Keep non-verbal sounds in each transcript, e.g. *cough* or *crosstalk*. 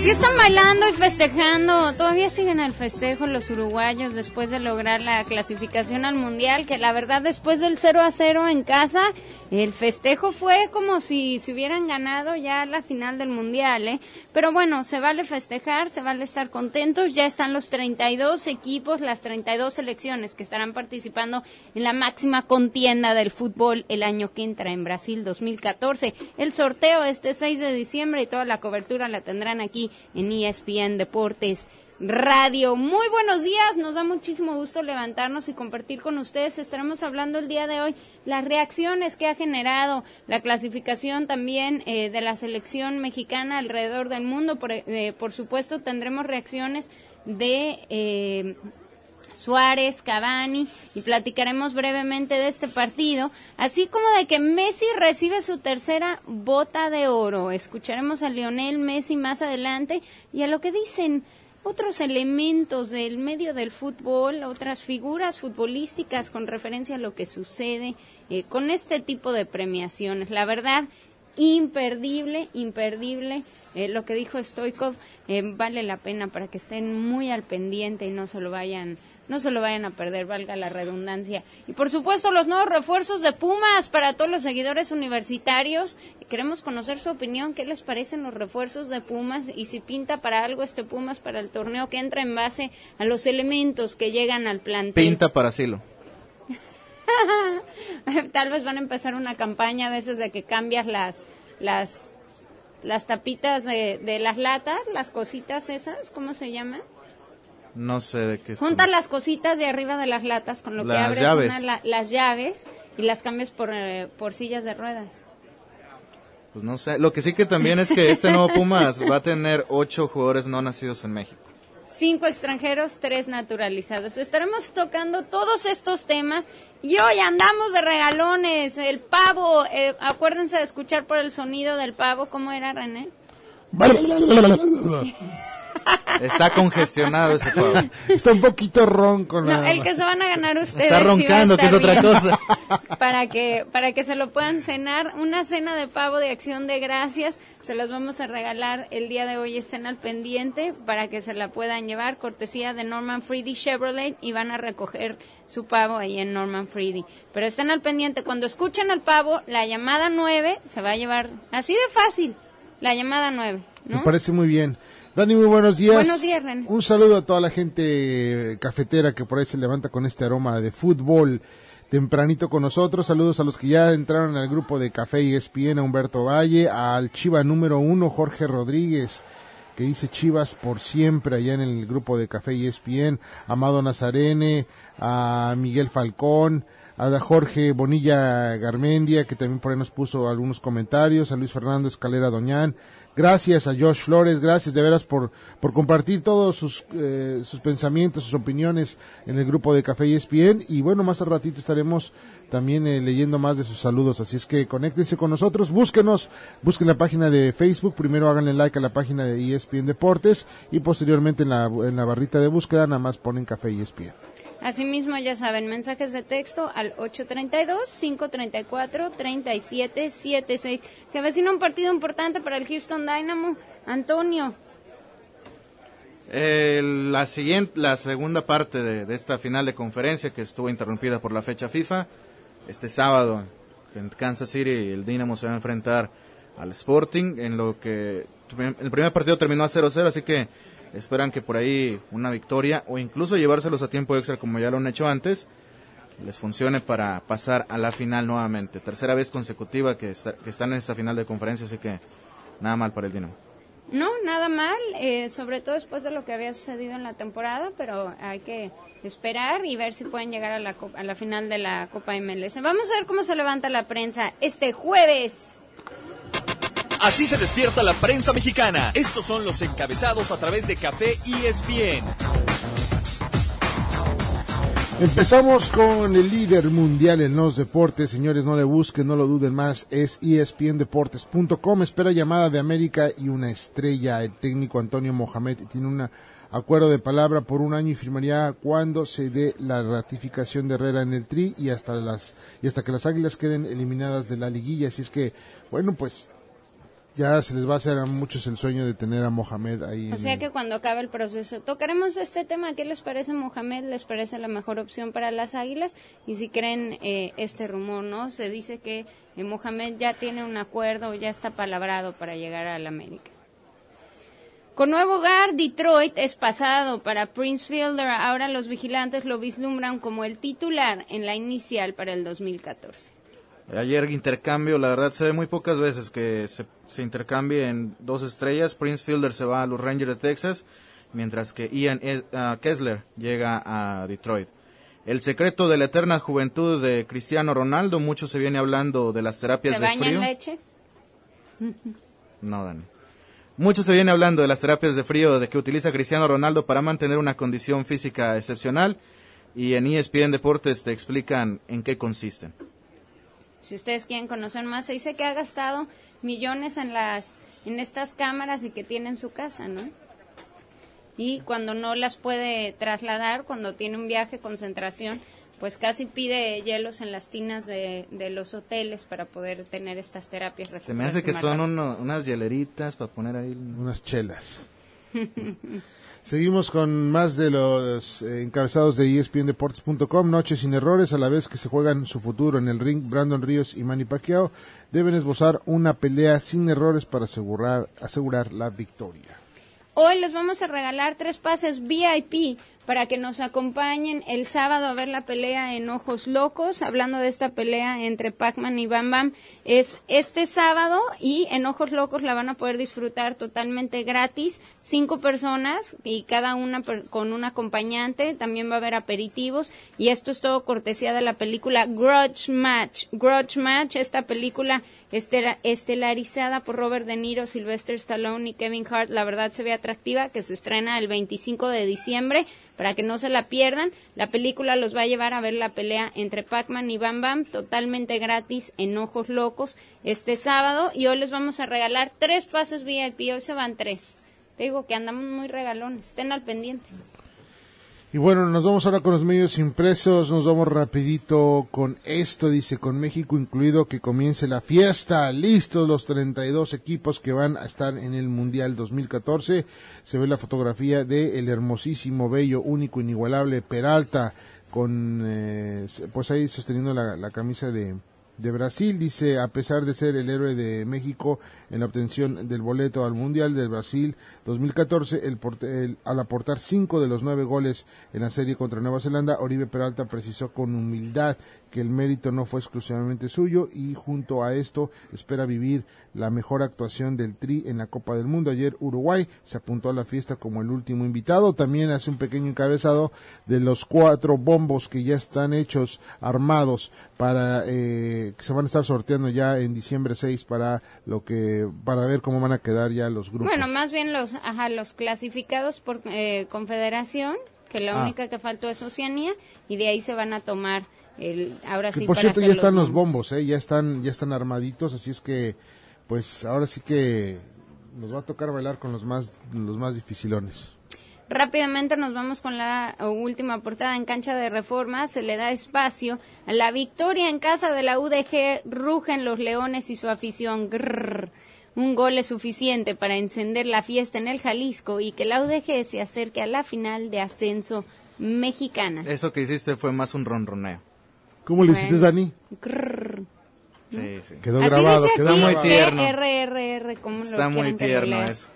Así están bailando y festejando. Todavía siguen el festejo los uruguayos después de lograr la clasificación al mundial. Que la verdad, después del 0 a 0 en casa, el festejo fue como si se hubieran ganado ya la final del mundial. ¿eh? Pero bueno, se vale festejar, se vale estar contentos. Ya están los 32 equipos, las 32 selecciones que estarán participando en la máxima contienda del fútbol el año que entra en Brasil 2014. El sorteo este 6 de diciembre y toda la cobertura la tendrán aquí en ESPN Deportes Radio. Muy buenos días, nos da muchísimo gusto levantarnos y compartir con ustedes. Estaremos hablando el día de hoy las reacciones que ha generado la clasificación también eh, de la selección mexicana alrededor del mundo. Por, eh, supuesto, tendremos reacciones de eh, Suárez, Cavani y platicaremos brevemente de este partido, así como de que Messi recibe su tercera bota de oro. Escucharemos a Lionel Messi más adelante y a lo que dicen otros elementos del medio del fútbol, otras figuras futbolísticas con referencia a lo que sucede eh, con este tipo de premiaciones. La verdad, imperdible, imperdible. Eh, lo que dijo Stoikov eh, vale la pena para que estén muy al pendiente y no se lo vayan no se lo vayan a perder, valga la redundancia. Y por supuesto los nuevos refuerzos de Pumas para todos los seguidores universitarios. Queremos conocer su opinión, qué les parecen los refuerzos de Pumas y si pinta para algo este Pumas para el torneo que entra en base a los elementos que llegan al plantel. Pinta para Silo. *laughs* Tal vez van a empezar una campaña de esas de que cambias las las las tapitas de, de las latas, las cositas esas, ¿cómo se llaman? No sé de qué. Juntas las cositas de arriba de las latas con lo que abres las llaves y las cambias por, eh, por sillas de ruedas. Pues no sé. Lo que sí que también es que este nuevo Pumas va a tener ocho jugadores no nacidos en México. Cinco extranjeros, tres naturalizados. Estaremos tocando todos estos temas y hoy andamos de regalones. El pavo, eh, acuérdense de escuchar por el sonido del pavo. ¿Cómo era, René? *laughs* Está congestionado ese pavo. Está un poquito ronco. No, el que se van a ganar ustedes. Está roncando, que es otra cosa. *laughs* Para que, para que se lo puedan cenar. Una cena de pavo de acción de gracias. Se los vamos a regalar el día de hoy. Estén al pendiente para que se la puedan llevar. Cortesía de Norman Freedy Chevrolet. Y van a recoger su pavo ahí en Norman Freedy. Pero estén al pendiente. Cuando escuchen al pavo, la llamada 9 se va a llevar así de fácil. La llamada 9. Me parece muy bien. Dani, muy buenos días. Buenos días, Un saludo a toda la gente cafetera que por ahí se levanta con este aroma de fútbol tempranito con nosotros. Saludos a los que ya entraron al grupo de Café y ESPN, a Humberto Valle, al Chiva número uno, Jorge Rodríguez, que dice Chivas por siempre allá en el grupo de Café y ESPN, a Amado Nazarene, a Miguel Falcón, a Jorge Bonilla Garmendia, que también por ahí nos puso algunos comentarios, a Luis Fernando Escalera Doñán, Gracias a Josh Flores, gracias de veras por, por compartir todos sus, eh, sus pensamientos, sus opiniones en el grupo de Café ESPN. Y bueno, más al ratito estaremos también eh, leyendo más de sus saludos. Así es que conéctense con nosotros, búsquenos, busquen la página de Facebook, primero háganle like a la página de ESPN Deportes y posteriormente en la, en la barrita de búsqueda nada más ponen Café ESPN. Asimismo, ya saben, mensajes de texto al 832-534-3776. Se avecina un partido importante para el Houston Dynamo. Antonio. Eh, la, siguiente, la segunda parte de, esta final de conferencia que estuvo interrumpida por la fecha FIFA, este sábado en Kansas City el Dynamo se va a enfrentar al Sporting, en lo que el primer partido terminó a 0-0, así que esperan que por ahí una victoria o incluso llevárselos a tiempo extra como ya lo han hecho antes les funcione para pasar a la final nuevamente. Tercera vez consecutiva que, están en esta final de conferencia, así que nada mal para el Dinamo. No, nada mal, eh, sobre todo después de lo que había sucedido en la temporada, pero hay que esperar y ver si pueden llegar a la, a la final de la Copa MLS. Vamos a ver cómo se levanta la prensa este jueves. Así se despierta la prensa mexicana. Estos son los encabezados a través de Café ESPN. Empezamos con el líder mundial en los deportes. Señores, no le busquen, no lo duden más. Es espndeportes.com. Espera llamada de América y una estrella. El técnico Antonio Mohamed tiene un acuerdo de palabra por un año y firmaría cuando se dé la ratificación de Herrera en el Tri y hasta las y hasta que las Águilas queden eliminadas de la liguilla. Así es que, bueno, pues ya se les va a hacer a muchos el sueño de tener a Mohamed ahí. O sea que cuando acabe el proceso tocaremos este tema. ¿Qué les parece Mohamed? ¿Les parece la mejor opción para las Águilas? Y si creen eh, este rumor, ¿no? Se dice que eh, Mohamed ya tiene un acuerdo, ya está palabrado para llegar al América. Con nuevo hogar, Detroit es pasado para Prince Fielder. Ahora los vigilantes lo vislumbran como el titular en la inicial para el 2014. Ayer intercambio, la verdad se ve muy pocas veces que se, se intercambie en dos estrellas. Prince Fielder se va a los Rangers de Texas, mientras que Ian e- uh, Kessler llega a Detroit. El secreto de la eterna juventud de Cristiano Ronaldo, mucho se viene hablando de las terapias ¿Se de baña frío. en leche? No, Dani. Mucho se viene hablando de las terapias de frío de que utiliza Cristiano Ronaldo para mantener una condición física excepcional y en ESPN Deportes te explican en qué consisten. Si ustedes quieren conocer más, se dice que ha gastado millones en las en estas cámaras y que tiene en su casa, ¿no? Y cuando no las puede trasladar, cuando tiene un viaje concentración, pues casi pide hielos en las tinas de, de los hoteles para poder tener estas terapias. Se me hace que son uno- unas hieleritas para poner ahí. unas chelas. *laughs* Seguimos con más de los eh, encabezados de ESPNDeportes.com. Noches sin errores, a la vez que se juegan su futuro en el ring. Brandon Ríos y Manny Pacquiao deben esbozar una pelea sin errores para asegurar, asegurar la victoria. Hoy les vamos a regalar tres pases VIP para que nos acompañen el sábado a ver la pelea en Ojos Locos. Hablando de esta pelea entre Pac-Man y Bam Bam, es este sábado y en Ojos Locos la van a poder disfrutar totalmente gratis. Cinco personas y cada una con un acompañante. También va a haber aperitivos y esto es todo cortesía de la película Grudge Match. Grudge Match, esta película estela- estelarizada por Robert De Niro, Sylvester Stallone y Kevin Hart, la verdad se ve atractiva, que se estrena el 25 de diciembre, para que no se la pierdan. La película los va a llevar a ver la pelea entre Pac-Man y Bam Bam, totalmente gratis en Ojos Locos, este sábado. Y hoy les vamos a regalar tres pases VIP, hoy se van tres. Te digo que andamos muy regalones, estén al pendiente. Y bueno, nos vamos ahora con los medios impresos, nos vamos rapidito con esto, dice, con México incluido, que comience la fiesta, listos los 32 equipos que van a estar en el Mundial 2014, se ve la fotografía de el hermosísimo, bello, único, inigualable Peralta, con, eh, pues ahí sosteniendo la, la camisa de, de Brasil, dice, a pesar de ser el héroe de México en la obtención del boleto al Mundial del Brasil 2014, el el- al aportar cinco de los nueve goles en la serie contra Nueva Zelanda, Oribe Peralta precisó con humildad que el mérito no fue exclusivamente suyo y junto a esto espera vivir la mejor actuación del Tri en la Copa del Mundo. Ayer Uruguay se apuntó a la fiesta como el último invitado. También hace un pequeño encabezado de los cuatro bombos que ya están hechos, armados, para eh, que se van a estar sorteando ya en diciembre 6 para lo que para ver cómo van a quedar ya los grupos. Bueno, más bien los, ajá, los clasificados por eh, confederación, que la Ah. única que faltó es Oceanía, y de ahí se van a tomar el, ahora Que sí por para cierto ya están los bombos, ¿eh? ya están ya están armaditos, así es que pues ahora sí que nos va a tocar bailar con los más los más dificilones. Rápidamente nos vamos con la última portada en cancha de reforma. Se le da espacio a la victoria en casa de la UDG. Rugen los leones y su afición. Grrr. Un gol es suficiente para encender la fiesta en el Jalisco y que la UDG se acerque a la final de ascenso mexicana. Eso que hiciste fue más un ronroneo. ¿Cómo le hiciste, Dani? Grrr. Sí, sí. Quedó Así grabado, dice quedó aquí, muy tierno. RRR, como lo Está muy tierno eso.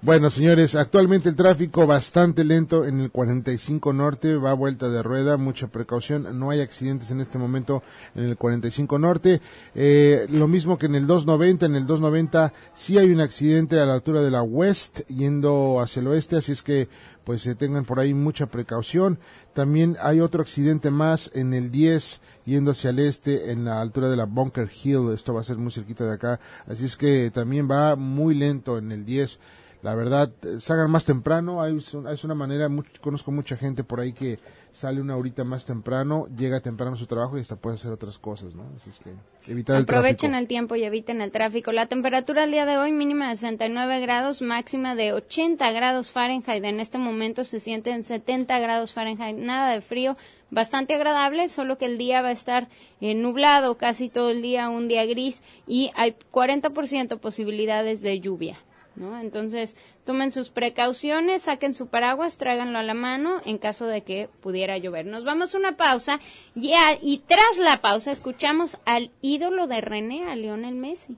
Bueno, señores, actualmente el tráfico bastante lento en el 45 Norte, va a vuelta de rueda, mucha precaución, no hay accidentes en este momento en el 45 Norte. Eh, lo mismo que en el 290, en el 290 sí hay un accidente a la altura de la West yendo hacia el oeste, así es que pues se tengan por ahí mucha precaución. También hay otro accidente más en el 10 yendo hacia el este en la altura de la Bunker Hill, esto va a ser muy cerquita de acá, así es que también va muy lento en el 10 la verdad, eh, salgan más temprano, hay, es una manera, conozco mucha gente por ahí que sale una horita más temprano, llega temprano a su trabajo y hasta puede hacer otras cosas, ¿no? Así es que evitar Aprovechen el, el tiempo y eviten el tráfico. La temperatura al día de hoy mínima de 69 grados, máxima de 80 grados Fahrenheit. En este momento se siente en 70 grados Fahrenheit, nada de frío, bastante agradable, solo que el día va a estar eh, nublado casi todo el día, un día gris y hay 40% posibilidades de lluvia. ¿No? Entonces, tomen sus precauciones, saquen su paraguas, tráiganlo a la mano en caso de que pudiera llover. Nos vamos a una pausa y, y tras la pausa escuchamos al ídolo de René, a Lionel Messi.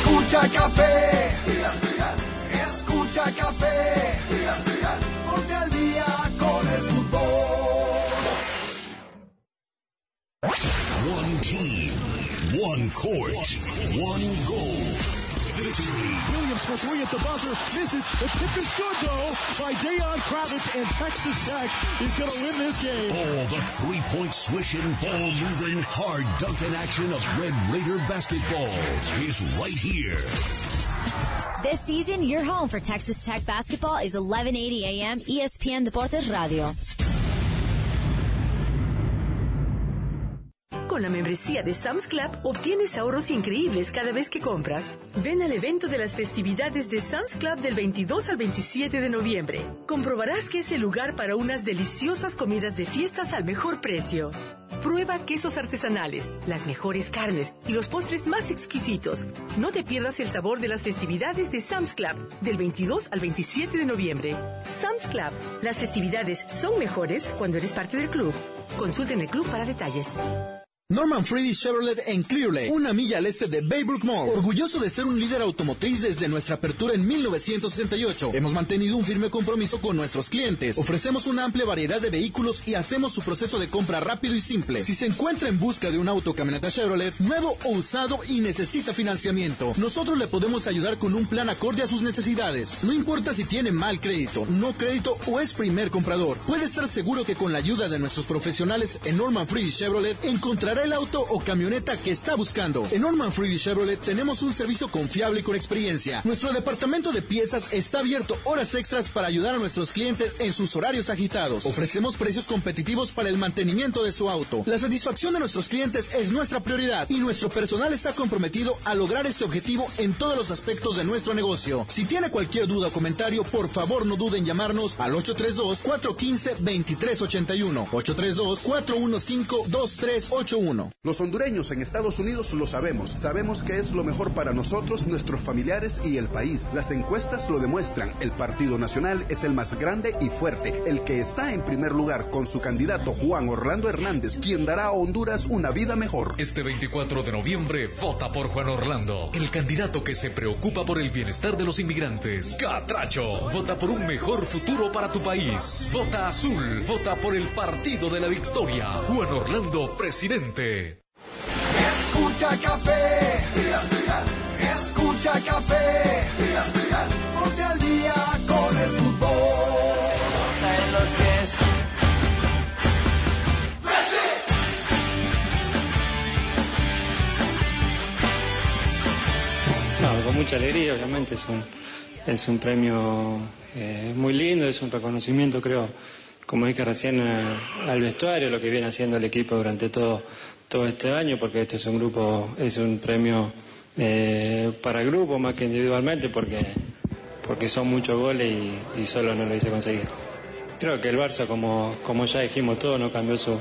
Escucha café, escucha café, ponte al día con el fútbol. One team, one court, one goal. Victory. Williams for three at the buzzer. Misses. The tip is good, though, by Dayon Kravitz, and Texas Tech is going to win this game. All the three-point swishing, ball-moving, hard-dunking action of Red Raider basketball is right here. This season, your home for Texas Tech basketball is 1180 AM ESPN Deportes Radio. Con la membresía de Sam's Club obtienes ahorros increíbles cada vez que compras. Ven al evento de las festividades de Sam's Club del 22 al 27 de noviembre. Comprobarás que es el lugar para unas deliciosas comidas de fiestas al mejor precio. Prueba quesos artesanales, las mejores carnes y los postres más exquisitos. No te pierdas el sabor de las festividades de Sam's Club del 22 al 27 de noviembre. Sam's Club. Las festividades son mejores cuando eres parte del club. Consulten el club para detalles. Norman Freddy Chevrolet en Clear Lake, una milla al este de Baybrook Mall. Orgulloso de ser un líder automotriz desde nuestra apertura en 1968. Hemos mantenido un firme compromiso con nuestros clientes. Ofrecemos una amplia variedad de vehículos y hacemos su proceso de compra rápido y simple. Si se encuentra en busca de un auto camioneta Chevrolet, nuevo o usado y necesita financiamiento, nosotros le podemos ayudar con un plan acorde a sus necesidades. No importa si tiene mal crédito, no crédito o es primer comprador. Puede estar seguro que con la ayuda de nuestros profesionales en Norman Freddy Chevrolet encontrará el auto o camioneta que está buscando. En Norman Freely Chevrolet tenemos un servicio confiable y con experiencia. Nuestro departamento de piezas está abierto horas extras para ayudar a nuestros clientes en sus horarios agitados. Ofrecemos precios competitivos para el mantenimiento de su auto. La satisfacción de nuestros clientes es nuestra prioridad y nuestro personal está comprometido a lograr este objetivo en todos los aspectos de nuestro negocio. Si tiene cualquier duda o comentario, por favor no duden en llamarnos al 832-415-2381. 832-415-2381. Los hondureños en Estados Unidos lo sabemos. Sabemos que es lo mejor para nosotros, nuestros familiares y el país. Las encuestas lo demuestran. El Partido Nacional es el más grande y fuerte, el que está en primer lugar con su candidato Juan Orlando Hernández, quien dará a Honduras una vida mejor. Este 24 de noviembre, vota por Juan Orlando, el candidato que se preocupa por el bienestar de los inmigrantes. Catracho, vota por un mejor futuro para tu país. Vota azul, vota por el Partido de la Victoria. Juan Orlando, presidente. Escucha café, escucha café, ponte al día con el fútbol. En los pies. No, con mucha alegría, obviamente es un, es un premio eh, muy lindo, es un reconocimiento, creo, como dije recién, eh, al vestuario, lo que viene haciendo el equipo durante todo, todo este año, porque este es un grupo, es un premio eh, para el grupo más que individualmente, porque, porque son muchos goles y, solo no lo hice conseguir. Creo que el Barça, como, como ya dijimos todo, no cambió su,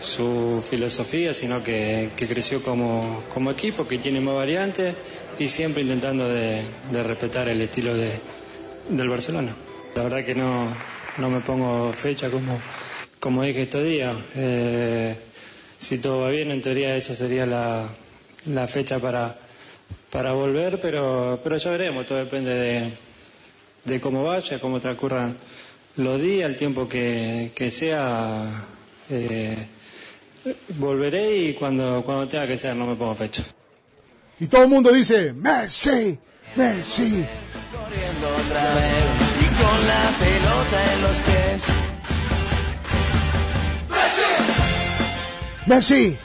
su filosofía, sino que, creció como, como, equipo, que tiene más variantes y siempre intentando de, respetar el estilo de, del Barcelona. La verdad que no, no me pongo fecha como, como dije estos días. Eh, si todo va bien, en teoría esa sería la, la fecha para, para volver, pero, pero ya veremos, todo depende de, de cómo vaya, cómo transcurran los días, el tiempo que, que sea. Eh, volveré y cuando, cuando tenga que ser no me pongo fecha. Y todo el mundo dice, Messi, Messi con la pelota en los pies. ¡Messi!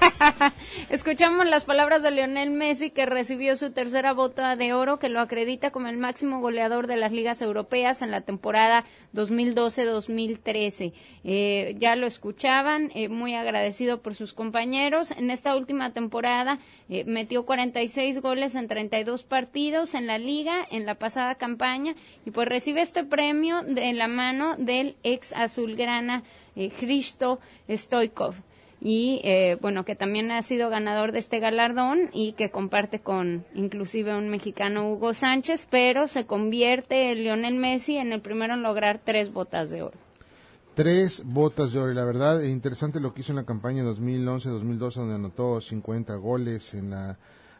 *laughs* Escuchamos las palabras de Lionel Messi que recibió su tercera bota de oro que lo acredita como el máximo goleador de las ligas europeas en la temporada 2012-2013. Eh, ya lo escuchaban, eh, muy agradecido por sus compañeros. En esta última temporada eh, metió 46 goles en 32 partidos en la liga en la pasada campaña y pues recibe este premio de, la mano del ex azulgrana eh, Hristo Stoikov. Y eh, bueno que también ha sido ganador de este galardón y que comparte con inclusive un mexicano Hugo Sánchez pero se convierte Lionel Messi en el primero en lograr tres botas de oro. Tres botas de oro y la verdad es interesante lo que hizo en la campaña 2011-2012 donde anotó 50 goles en la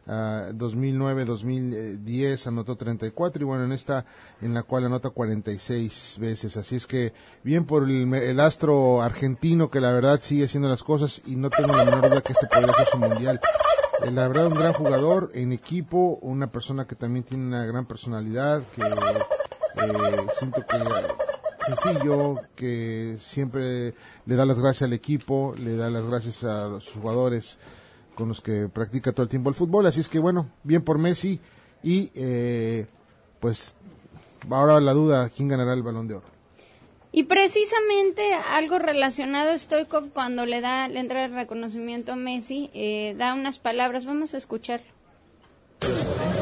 Uh, 2009-2010 anotó 34 y bueno, en esta en la cual anota 46 veces. Así es que bien por el, el, astro argentino que la verdad sigue haciendo las cosas y no tengo la menor duda que este podría ser su mundial. Eh, la verdad, un gran jugador en equipo, una persona que también tiene una gran personalidad, que eh, siento que sencillo, que siempre le da las gracias al equipo, le da las gracias a los jugadores con los que practica todo el tiempo el fútbol. Así es que bueno, bien por Messi y eh, pues ahora la duda, ¿quién ganará el balón de oro? Y precisamente algo relacionado a Stoikov cuando le da le entra el reconocimiento a Messi, eh, da unas palabras, vamos a escuchar.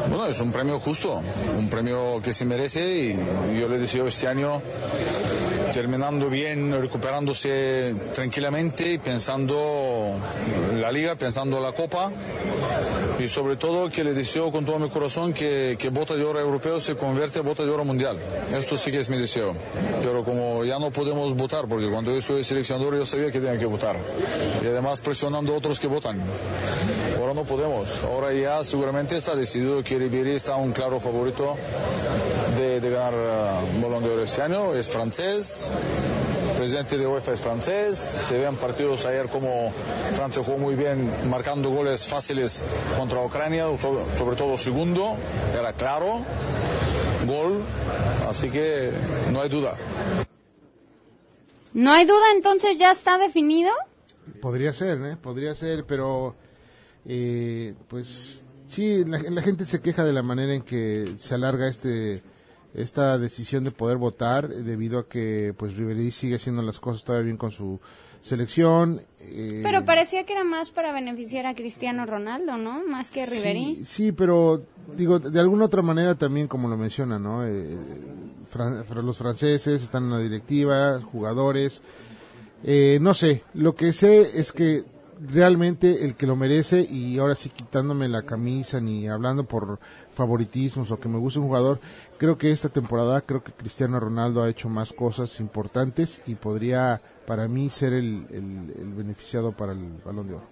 Bueno, es un premio justo, un premio que se merece y yo le deseo este año terminando bien, recuperándose tranquilamente pensando la liga, pensando la copa y sobre todo que le deseo con todo mi corazón que, que bota de oro europeo se convierte en bota de oro mundial. Esto sí que es mi deseo. Pero como ya no podemos votar, porque cuando yo soy seleccionador yo sabía que tenía que votar. Y además presionando a otros que votan. Ahora no podemos. Ahora ya seguramente está decidido que Ribery está un claro favorito de, de ganar uh, Balón de Oro este año. Es francés, presidente de UEFA es francés, se ven partidos ayer como Francia jugó muy bien marcando goles fáciles contra Ucrania, sobre todo segundo, era claro, gol, así que no hay duda. ¿No hay duda entonces ya está definido? Podría ser, ¿eh? podría ser, pero eh, pues sí, la, la gente se queja de la manera en que se alarga este esta decisión de poder votar debido a que pues Ribery sigue haciendo las cosas todavía bien con su selección. Eh, pero parecía que era más para beneficiar a Cristiano Ronaldo, ¿no? Más que a Ribery. Sí, sí, pero digo, de alguna otra manera también, como lo menciona, ¿no? Eh, fran los franceses están en la directiva, jugadores. Eh, no sé, lo que sé es que realmente el que lo merece y ahora sí quitándome la camisa ni hablando por favoritismos o que me guste un jugador, creo que esta temporada creo que Cristiano Ronaldo ha hecho más cosas importantes y podría para mí ser el, el, beneficiado para el balón de oro.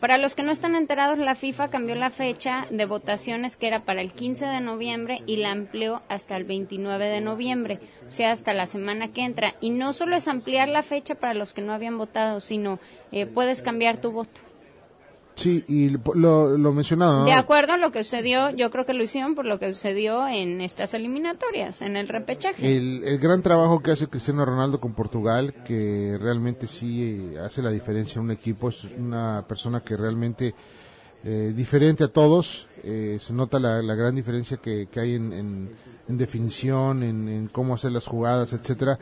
Para los que no están enterados, la FIFA cambió la fecha de votaciones que era para el 15 de noviembre y la amplió hasta el 29 de noviembre, o sea, hasta la semana que entra. Y no solo es ampliar la fecha para los que no habían votado, sino eh, puedes cambiar tu voto. Sí, y lo, lo mencionado. ¿no? De acuerdo a lo que sucedió, yo creo que lo hicieron por lo que sucedió en estas eliminatorias, en el repechaje. El, el gran trabajo que hace Cristiano Ronaldo con Portugal, que realmente sí eh, hace la diferencia en un equipo, es una persona que realmente eh, diferente a todos, eh, se nota la, la, gran diferencia que, que hay en, en, en definición, en, en, cómo hacer las jugadas, etcétera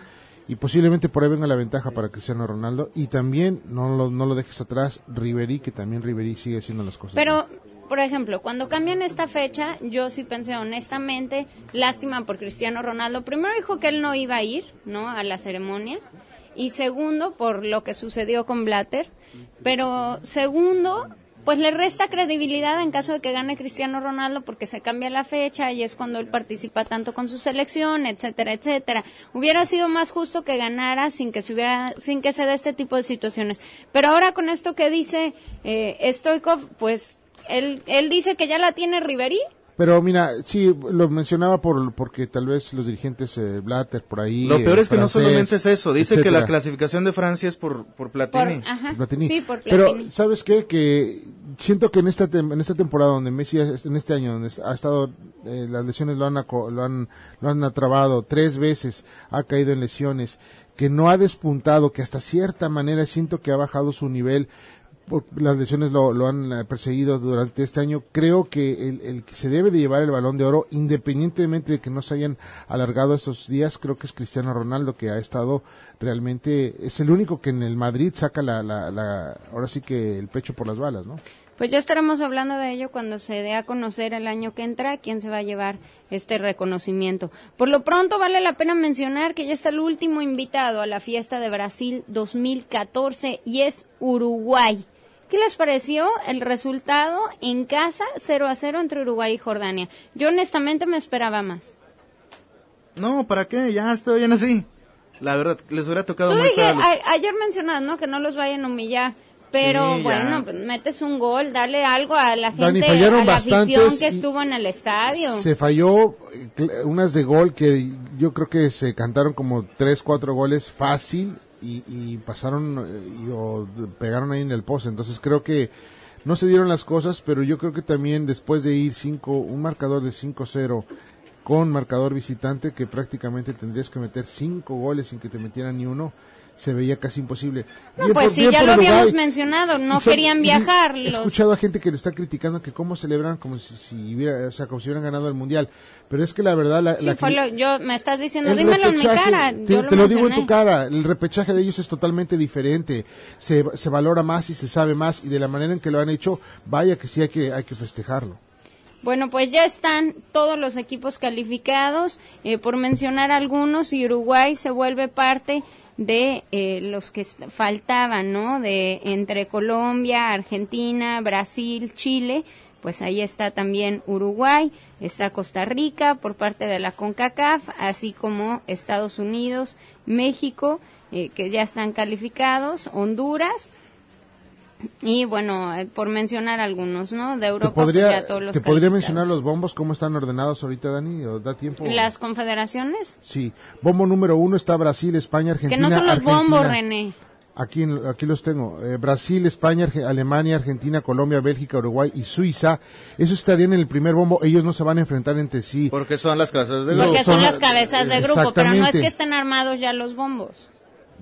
y posiblemente por ahí venga la ventaja para Cristiano Ronaldo. Y también no lo, no lo dejes atrás Ribery que también Ribery sigue haciendo las cosas pero bien. por ejemplo cuando cambian esta fecha yo sí pensé honestamente lástima por Cristiano Ronaldo. Primero dijo que él no iba a ir no a la ceremonia. Y segundo por lo que sucedió con Blatter. Pero segundo pues le resta credibilidad en caso de que gane Cristiano Ronaldo porque se cambia la fecha y es cuando él participa tanto con su selección, etcétera, etcétera. Hubiera sido más justo que ganara sin que se hubiera, sin que se dé este tipo de situaciones. Pero ahora con esto que dice eh, Stoikov, pues él, él dice que ya la tiene Ribery. Pero mira, sí, lo mencionaba por porque tal vez los dirigentes eh, Blatter por ahí. Lo peor eh, es que francés, no solamente es eso, dice etcétera. que la clasificación de Francia es por, por Platini. Por, ajá, Platini. Sí, por Platini. Pero, ¿sabes qué? Que siento que en esta, en esta temporada donde Messi, en este año, donde ha estado, eh, las lesiones lo han, lo, han, lo han atrabado tres veces, ha caído en lesiones, que no ha despuntado, que hasta cierta manera siento que ha bajado su nivel las lesiones lo, han eh, perseguido durante este año. Creo que el, el que se debe de llevar el balón de oro, independientemente de que no se hayan alargado estos días, creo que es Cristiano Ronaldo, que ha estado realmente, es el único que en el Madrid saca la, la, la- ahora sí que el pecho por las balas, ¿no? Pues ya estaremos hablando de ello cuando se dé a conocer el año que entra quién se va a llevar este reconocimiento. Por lo pronto vale la pena mencionar que ya está el último invitado a la fiesta de Brasil 2014 y es Uruguay. ¿Qué les pareció el resultado en casa 0 a 0 entre Uruguay y Jordania? Yo honestamente me esperaba más. No, ¿para qué? Ya estoy bien así. La verdad, les hubiera tocado Tú muy dije, feo a los- a- ayer mencionabas, ¿no? Que no los vayan a humillar. Pero Sí, bueno, pues metes un gol, dale algo a la gente, Dani, fallaron a la afición que estuvo en el estadio. Se falló eh, unas de gol que yo creo que se cantaron como tres, cuatro goles fácil y, y pasaron eh, y, o pegaron ahí en el poste. Entonces creo que no se dieron las cosas, pero yo creo que también después de ir cinco, un marcador de 5-0 con marcador visitante, que prácticamente tendrías que meter cinco goles sin que te metieran ni uno, se veía casi imposible. No, Bien pues por- sí, ya lo Uruguay. habíamos mencionado, no son- querían viajar. He los- escuchado a gente que lo está criticando que cómo celebran como si, si hubiera, o sea, como si hubieran ganado el mundial. Pero es que la verdad la, Sí, la fue lo- yo, me estás diciendo, el dímelo en mi cara. Te, yo lo, te lo digo en tu cara, el repechaje de ellos es totalmente diferente. Se, se valora más y se sabe más y de la manera en que lo han hecho, vaya que sí hay que, hay que festejarlo. Bueno, pues ya están todos los equipos calificados. eh, por mencionar algunos, y Uruguay se vuelve parte de eh, los que faltaban, ¿no? De entre Colombia, Argentina, Brasil, Chile. Pues ahí está también Uruguay, está Costa Rica por parte de la CONCACAF, así como Estados Unidos, México, eh, que ya están calificados, Honduras. Y bueno, eh, por mencionar algunos, ¿no? De ¿Te Europa, pues podría, ya todos los ¿te podría mencionar los bombos, cómo están ordenados ahorita, Dani? ¿O ¿Da tiempo? ¿Las confederaciones? Sí. Bombo número uno está Brasil, España, Es que Argentina. no son los Argentina. bombos, René. Aquí, aquí los tengo. Eh, Brasil, España, Arge- Alemania, Argentina, Colombia, Bélgica, Uruguay y Suiza. Esos estarían en el primer bombo. Ellos no se van a enfrentar entre sí. Porque son las casas de Porque grupo. son las cabezas de grupo, pero no es que estén armados ya los bombos.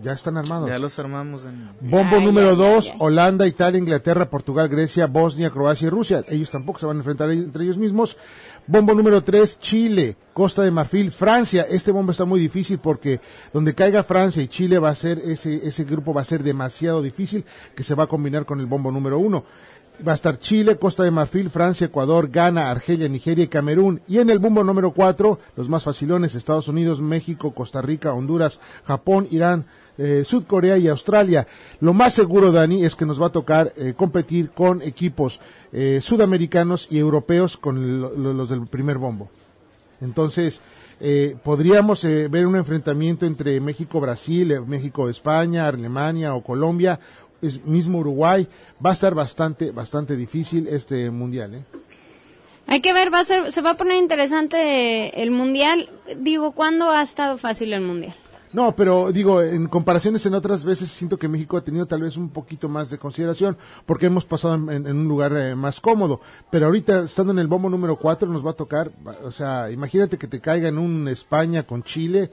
Ya están armados. Ya los armamos en... Bombo Ay, número ay, ay, dos, ay. Holanda, Italia, Inglaterra, Portugal, Grecia, Bosnia, Croacia y Rusia. Ellos tampoco se van a enfrentar entre ellos mismos. Bombo número tres, Chile, Costa de Marfil, Francia. Este bombo está muy difícil porque donde caiga Francia y Chile va a ser, ese, ese grupo va a ser demasiado difícil que se va a combinar con el bombo número uno. Va a estar Chile, Costa de Marfil, Francia, Ecuador, Ghana, Argelia, Nigeria y Camerún. Y en el bombo número cuatro, los más facilones, Estados Unidos, México, Costa Rica, Honduras, Japón, Irán, eh, Sudcorea y Australia. Lo más seguro, Dani, es que nos va a tocar eh, competir con equipos eh, sudamericanos y europeos con lo- lo- los del primer bombo. Entonces, eh, podríamos eh, ver un enfrentamiento entre México-Brasil, eh, México-España, Alemania o Colombia, es mismo Uruguay. Va a estar bastante, bastante difícil este mundial. Hay que ver, va a ser, se va a poner interesante el mundial. Digo, ¿cuándo ha estado fácil el mundial? No, pero digo, en comparaciones en otras veces siento que México ha tenido tal vez un poquito más de consideración porque hemos pasado en, un lugar eh, más cómodo. Pero ahorita, estando en el bombo número 4, nos va a tocar, o sea, imagínate que te caiga en un España con Chile,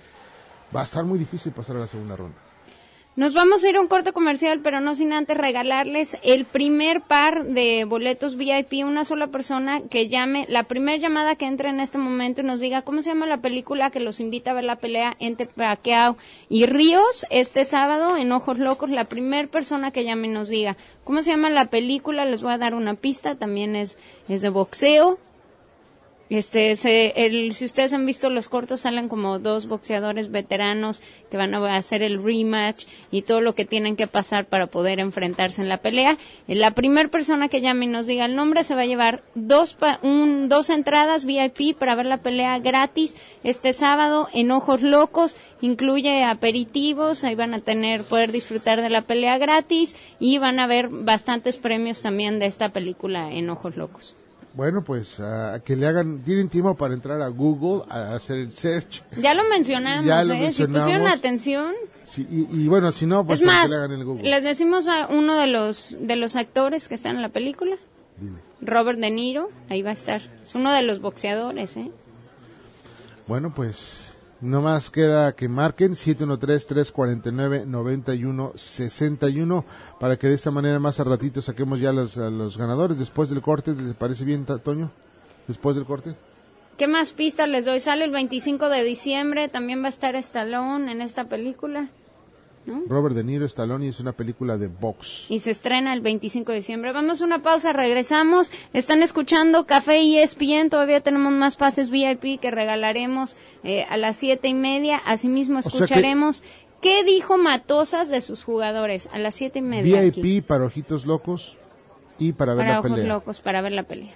va a estar muy difícil pasar a la segunda ronda. Nos vamos a ir a un corte comercial, pero no sin antes regalarles el primer par de boletos VIP, una sola persona que llame, la primera llamada que entre en este momento y nos diga cómo se llama la película que los invita a ver la pelea entre Pacquiao y Ríos este sábado en Ojos Locos. La primera persona que llame y nos diga cómo se llama la película, les voy a dar una pista, también es, es de boxeo. Este, se, el, si ustedes han visto los cortos, salen como dos boxeadores veteranos que van a hacer el rematch y todo lo que tienen que pasar para poder enfrentarse en la pelea. Eh, La primera persona que llame y nos diga el nombre se va a llevar dos, pa- un, dos entradas VIP para ver la pelea gratis este sábado en Ojos Locos. Incluye aperitivos, ahí van a tener, poder disfrutar de la pelea gratis y van a ver bastantes premios también de esta película en Ojos Locos. Bueno, pues ah, que le hagan, tienen tiempo para entrar a Google, a hacer el search. Ya lo mencionamos, Ya lo ¿eh? mencionamos. Si pusieron atención. Sí, y, y bueno, si no, pues es más, que le hagan el Google. les decimos a uno de los, de los actores que están en la película. Robert De Niro, ahí va a estar. Es uno de los boxeadores, ¿eh? Bueno, pues No más queda que marquen 713-349-9161 para que de esta manera más a ratito saquemos ya los, a los ganadores después del corte. ¿Te parece bien, Toño? Después del corte. ¿Qué más pistas les doy? Sale el 25 de diciembre, también va a estar Stallone en esta película. Robert De Niro, Stallone y es una película de box. y se estrena el 25 de diciembre. Vamos a una pausa, regresamos. Están escuchando Café y ESPN. Todavía tenemos más pases VIP que regalaremos eh, a las siete y media. Asimismo, sea que- escucharemos qué dijo Matosas de sus jugadores a las siete y media. VIP aquí. para ojitos locos y para ver para la ojos pelea. locos, para ver la pelea.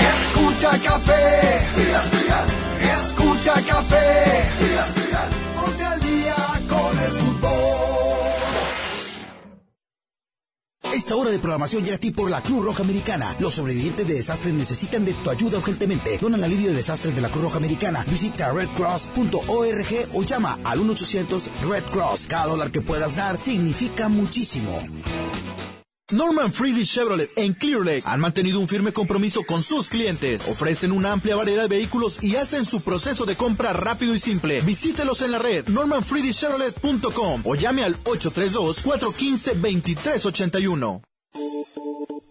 Escucha café Escucha café Esta hora de programación llega a ti por la Cruz Roja Americana. Los sobrevivientes de desastres necesitan de tu ayuda urgentemente. Dona el alivio de desastres de la Cruz Roja Americana. Visita redcross.org o llama al 1-800 Red Cross. Cada dólar que puedas dar significa muchísimo. Norman Freely Chevrolet en Clear Lake han mantenido un firme compromiso con sus clientes. Ofrecen una amplia variedad de vehículos y hacen su proceso de compra rápido y simple. Visítelos en la red normanfreelychevrolet.com o llame al 832-415-2381.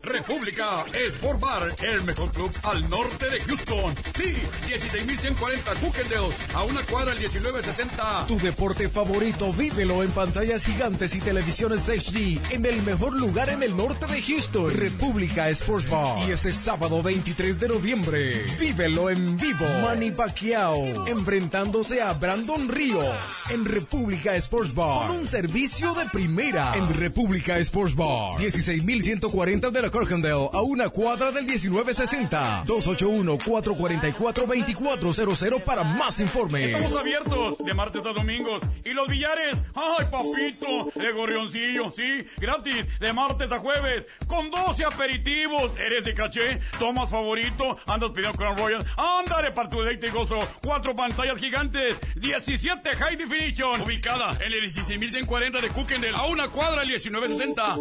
República Sport Bar, el mejor club al norte de Houston. Sí, 16.140 Cookendale, a una cuadra al 1960. Tu deporte favorito, vívelo en pantallas gigantes y televisiones HD en el mejor lugar en el norte de Houston, República Sports Bar. Y este sábado 23 de noviembre, vívelo en vivo. Manny Pacquiao enfrentándose a Brandon Ríos en República Sports Bar. Con un servicio de primera en República Sports Bar. 16.140 de la A una cuadra del 1960. 281-444-2400 para más informes. Estamos abiertos de martes a domingos. ¿Y los billares? ¡Ay, papito! De gorrioncillo, sí. Gratis, de martes a jueves. Con 12 aperitivos. ¿Eres de caché? ¿Tomas favorito? ¿Andas pidiendo Crown Royal? ¡Ándale para tu deleite y gozo! Cuatro pantallas gigantes. 17 High Definition. Ubicada en el 16.140 de Cookendale. A una cuadra, el 1960.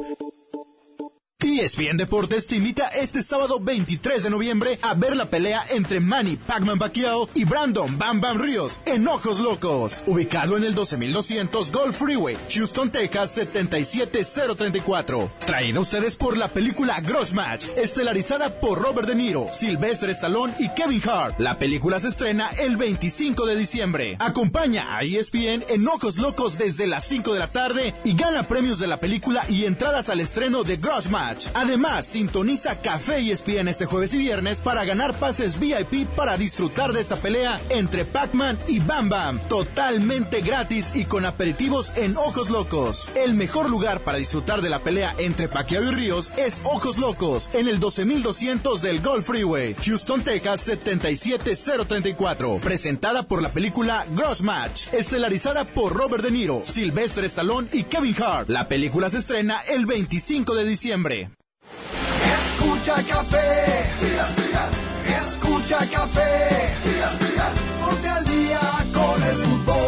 ESPN Deportes te invita este sábado 23 de noviembre a ver la pelea entre Manny Pacman Pacquiao y Brandon Bam Bam Ríos en Ojos Locos, ubicado en el 12200 Golf Freeway, Houston, Texas 77034. Traída a ustedes por la película Gross Match, estelarizada por Robert De Niro, Sylvester Stallone y Kevin Hart. La película se estrena el 25 de diciembre. Acompaña a ESPN en Ojos Locos desde las 5 de la tarde y gana premios de la película y entradas al estreno de Gross Match. Además, sintoniza Café y ESPN este jueves y viernes para ganar pases VIP para disfrutar de esta pelea entre Pac-Man y Bam Bam. Totalmente gratis y con aperitivos en Ojos Locos. El mejor lugar para disfrutar de la pelea entre Pacquiao y Ríos es Ojos Locos en el 12200 del Golf Freeway, Houston, Texas 77034. Presentada por la película Gross Match, estelarizada por Robert De Niro, Sylvester Stallone y Kevin Hart. La película se estrena el 25 de diciembre. Escucha café Escucha café Ponte al día con el fútbol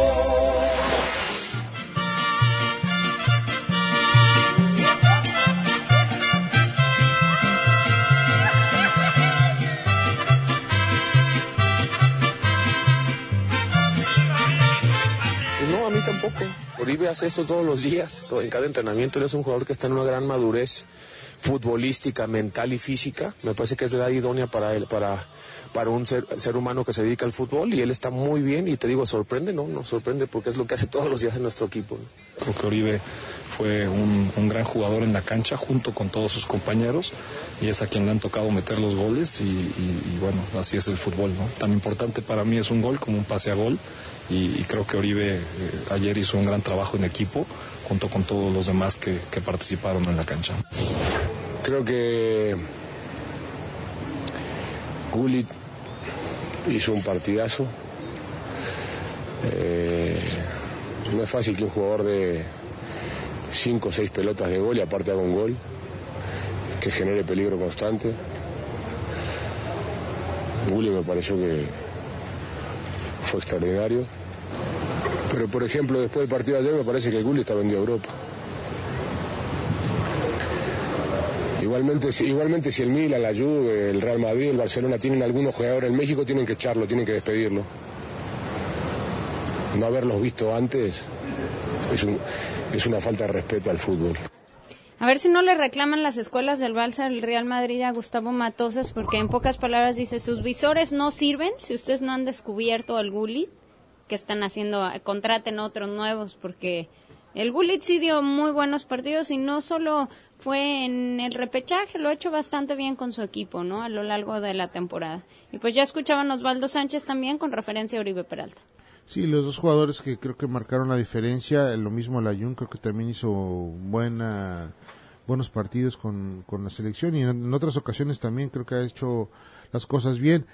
Pues no, a mí tampoco. Oribe hace esto todos los días, en cada entrenamiento. Él es un jugador que está en una gran madurez futbolística, mental y física. Me parece que es la idónea para él, para, para un ser, ser humano que se dedica al fútbol y él está muy bien y te digo, sorprende, ¿no? Nos sorprende porque es lo que hace todos los días en nuestro equipo. Creo que Oribe fue un, un gran jugador en la cancha junto con todos sus compañeros y es a quien le han tocado meter los goles y, bueno, así es el fútbol, ¿no? Tan importante para mí es un gol como un pase a gol y, y creo que Oribe eh, ayer hizo un gran trabajo en equipo junto con todos los demás que, que participaron en la cancha. Creo que Gullit hizo un partidazo. Eh, no es fácil que un jugador de cinco o seis pelotas de gol y aparte haga un gol que genere peligro constante. Gullit me pareció que fue extraordinario. Pero por ejemplo, después del partido de ayer me parece que Gullit está vendido a Europa. Igualmente, si- igualmente si el Milan, la Juve, el Real Madrid, el Barcelona tienen algunos jugadores en México, tienen que echarlo, tienen que despedirlo. no haberlos visto antes es, un- es una falta de respeto al fútbol. A ver si no le reclaman las escuelas del Balsa al Real Madrid a Gustavo Matosas, porque en pocas palabras dice, sus visores no sirven si ustedes no han descubierto al Gullit, que están haciendo, contraten otros nuevos, porque el Gullit sí dio muy buenos partidos y no solo fue en el repechaje, lo ha hecho bastante bien con su equipo, ¿no? A lo largo de la temporada. Y pues ya escuchaban Osvaldo Sánchez también con referencia a Uribe Peralta. Sí, los dos jugadores que creo que marcaron la diferencia, lo mismo la Jun, creo que también hizo buena buenos partidos con, con la selección y en otras ocasiones también creo que ha hecho las cosas bien.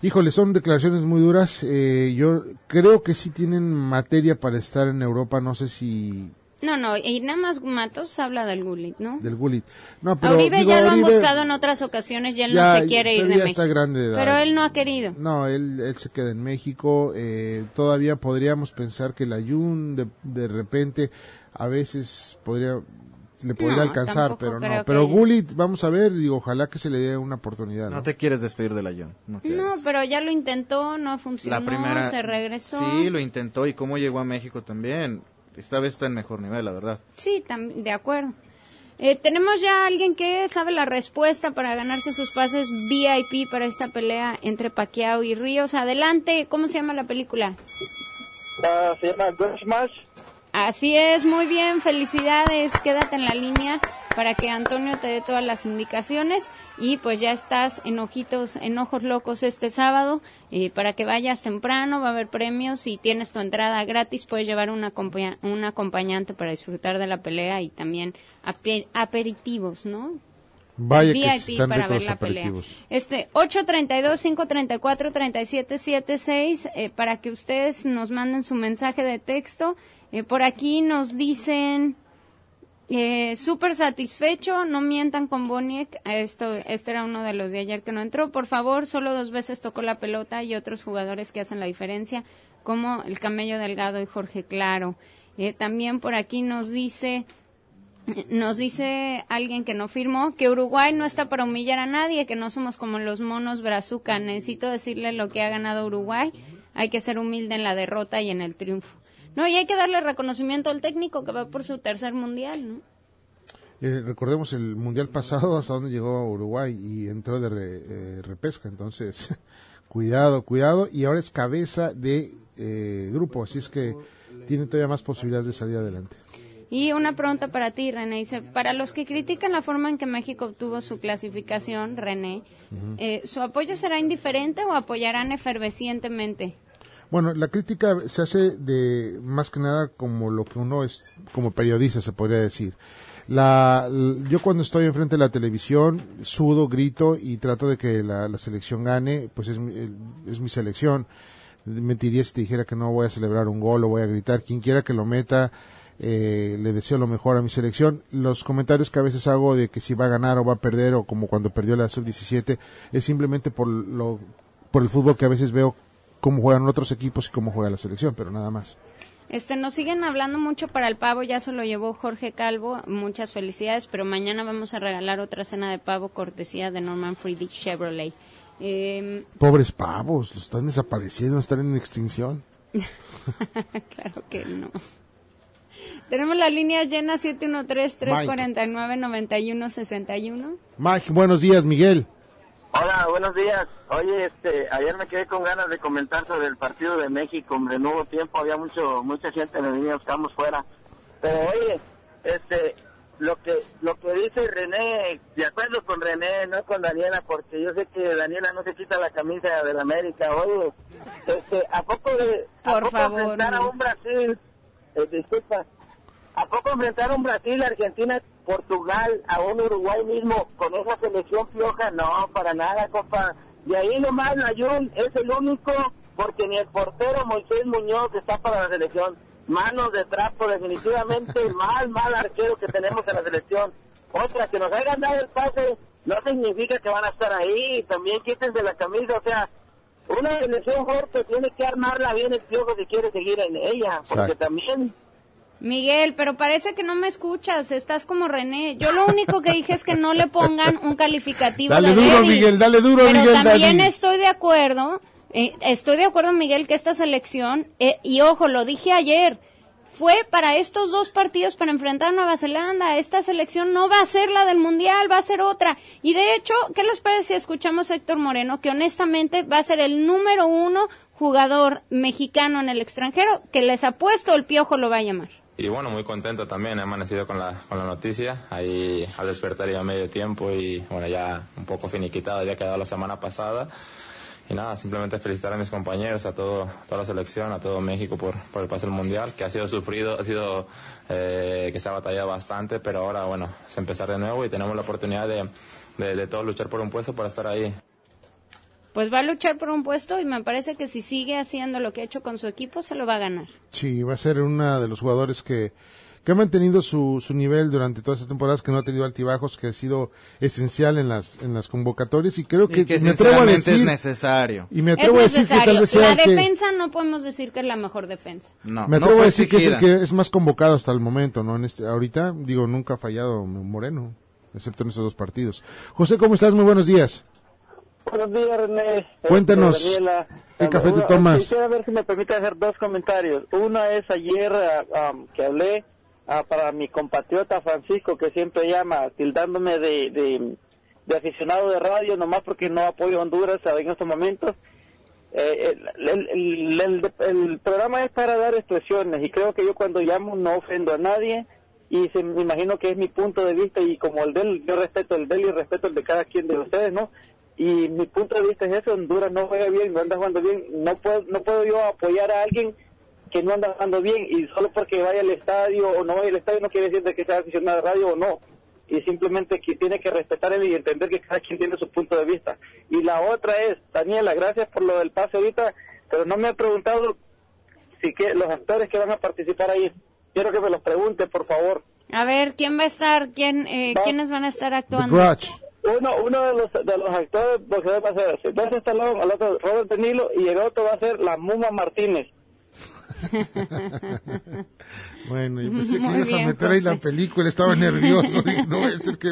Híjole, son declaraciones muy duras. eh, yo creo que sí tienen materia para estar en Europa. No sé si No, no, y nada más Matos habla del Gullit, ¿no? del Gullit. No, A Uribe digo, ya lo han buscado en otras ocasiones y él Ya, no se quiere ir de ya México. está grande de edad. Pero él no ha querido. No, él, él se queda en México. eh, todavía podríamos pensar que la Jun de, de repente a veces podría le podría No, alcanzar, pero no. Pero que- Gullit, vamos a ver, digo, ojalá que se le dé una oportunidad. No ¿no? te quieres despedir de la John. No. No, pero ya lo intentó, no funcionó, la primera. se regresó. Sí, lo intentó. ¿Y cómo llegó a México también? Esta vez está en mejor nivel, la verdad. Sí, tam- de acuerdo. Eh, tenemos ya a alguien que sabe la respuesta para ganarse sus pases VIP para esta pelea entre Pacquiao y Ríos. Adelante, ¿cómo se llama la película? Ah, se llama Smash. Así es, muy bien, felicidades, quédate en la línea para que Antonio te dé todas las indicaciones y pues ya estás en ojitos, en ojos locos este sábado eh, para que vayas temprano, va a haber premios y tienes tu entrada gratis, puedes llevar una un acompañante para disfrutar de la pelea y también ape- aperitivos, ¿no? Vaya que VIP están para ver la pelea. aperitivos. Este 832-534-3776 eh, para que ustedes nos manden su mensaje de texto. Eh, por aquí nos dicen eh, súper satisfecho, no mientan con Boniek. Esto, este era uno de los de ayer que no entró. Por favor, solo dos veces tocó la pelota y otros jugadores que hacen la diferencia, como el Camello Delgado y Jorge Claro. Eh, también por aquí nos dice nos dice alguien que no firmó que Uruguay no está para humillar a nadie, que no somos como los monos brazuca. Necesito decirle lo que ha ganado Uruguay. Hay que ser humilde en la derrota y en el triunfo. No, y hay que darle reconocimiento al técnico que va por su tercer mundial, ¿no? Eh, recordemos el mundial pasado hasta donde llegó Uruguay y entró de re- eh, repesca, entonces *laughs* cuidado, cuidado y ahora es cabeza de eh, grupo, así es que tiene todavía más posibilidades de salir adelante. Y una pregunta para ti, René. Dice, para los que critican la forma en que México obtuvo su clasificación, René, eh, ¿su apoyo será indiferente o apoyarán efervescientemente? Bueno, la crítica se hace de más que nada como lo que uno es como periodista se podría decir. La, yo cuando estoy enfrente de la televisión sudo, grito y trato de que la, selección gane, pues es es mi selección. Mentiría si te dijera que no voy a celebrar un gol o voy a gritar. Quien quiera que lo meta, eh, le deseo lo mejor a mi selección. Los comentarios que a veces hago de que si va a ganar o va a perder o como cuando perdió la sub-17 es simplemente por lo por el fútbol que a veces veo cómo juegan otros equipos y cómo juega la selección, pero nada más. Este, nos siguen hablando mucho para el pavo, ya se lo llevó Jorge Calvo, muchas felicidades, pero mañana vamos a regalar otra cena de pavo cortesía de Norman Friedrich Chevrolet. Eh, *laughs* Pobres pavos, los están desapareciendo, están en extinción. *laughs* claro que no. Tenemos la línea llena 713-349-9161. Mike, buenos días, Miguel. Hola, buenos días. Oye, este, ayer me quedé con ganas de comentar sobre el partido de México, hombre, no hubo tiempo, había mucho, mucha gente en la línea, estábamos fuera. Pero oye, este, lo que, lo que dice René, de acuerdo con René, no con Daniela, porque yo sé que Daniela no se quita la camisa del América. Oye, este, ¿a poco de, a Por poco favor, enfrentar a un Brasil, eh, disculpa, ¿A poco enfrentar a un Brasil, Argentina, Portugal, a un Uruguay mismo con esa selección pioja? No, para nada, compa. Y ahí nomás Nayun es el único, porque ni el portero Moisés Muñoz está para la selección. Manos de trapo, definitivamente el *laughs* mal, mal arquero que tenemos en la selección. Otra, que nos hayan dado el pase, no significa que van a estar ahí. También quítense la camisa, o sea, una selección fuerte tiene que armarla bien el piojo si quiere seguir en ella, porque Exacto. también Miguel, pero parece que no me escuchas, estás como René. Yo lo único que dije es que no le pongan un calificativo Dale de duro. Miguel, dale duro, pero Miguel, también dale. estoy de acuerdo Eh, estoy de acuerdo, Miguel, que esta selección, eh, y ojo, lo dije ayer, fue para estos dos partidos para enfrentar a Nueva Zelanda. Esta selección no va a ser la del Mundial, va a ser otra. Y de hecho, ¿qué les parece si escuchamos a Héctor Moreno, que honestamente va a ser el número uno jugador mexicano en el extranjero, que les apuesto el piojo lo va a llamar? Y bueno, muy contento también, he amanecido con la, con la noticia, ahí al despertar ya medio tiempo y bueno, ya un poco finiquitado, había quedado la semana pasada. Y nada, simplemente felicitar a mis compañeros, a todo, toda la selección, a todo México por, por el pase al Mundial, que ha sido sufrido, ha sido eh, que se ha batallado bastante, pero ahora bueno, es empezar de nuevo y tenemos la oportunidad de, de, de todos luchar por un puesto para estar ahí. Pues va a luchar por un puesto y me parece que si sigue haciendo lo que ha hecho con su equipo, se lo va a ganar. Sí, va a ser uno de los jugadores que, que ha mantenido su, su nivel durante todas estas temporadas, que no ha tenido altibajos, que ha sido esencial en las, en las convocatorias y creo que, Y que me atrevo a sinceramente decir, es necesario. y me atrevo a decir que tal vez sea la que- defensa no podemos decir que es la mejor defensa. No, me no atrevo a fue decir que es el que es más convocado hasta el momento, ¿no? En este, ahorita, digo, nunca ha fallado Moreno, excepto en estos dos partidos. José, ¿cómo estás? Muy buenos días. Buenos días, René. Cuéntanos, Este, Daniela. ¿qué café te Uno, tomas? Quisiera ver si me permite hacer dos comentarios. Una es ayer ah, um, que hablé ah, para mi compatriota Francisco, que siempre llama, tildándome de, de, de aficionado de radio, nomás porque no apoyo a Honduras en estos momentos. Eh, el, el- el- el- el programa es para dar expresiones y creo que yo cuando llamo no ofendo a nadie y se, me imagino que es mi punto de vista y como el de él, yo respeto el de él y respeto el de cada quien de ustedes, ¿no? Y mi punto de vista es eso, Honduras no juega bien, no anda jugando bien, no puedo, no puedo yo apoyar a alguien que no anda jugando bien y solo porque vaya al estadio o no vaya al estadio no quiere decir de que sea aficionado de radio o no y simplemente que tiene que respetar él y entender que cada quien tiene su punto de vista. Y la otra es, Daniela, gracias por lo del pase ahorita, pero no me ha preguntado si que los actores que van a participar ahí, quiero que me los pregunte, por favor. A ver, ¿quién va a estar? ¿Quién, eh, ¿Quiénes van a estar actuando? Uno, uno de los, de los actores, porque va a ser Sylvester Stallone, el otro Robert De Niro y el otro va a ser la Muma Martínez. *laughs* Bueno, yo pensé que Muy ibas a meter ahí la película, estaba nervioso, no voy a ser que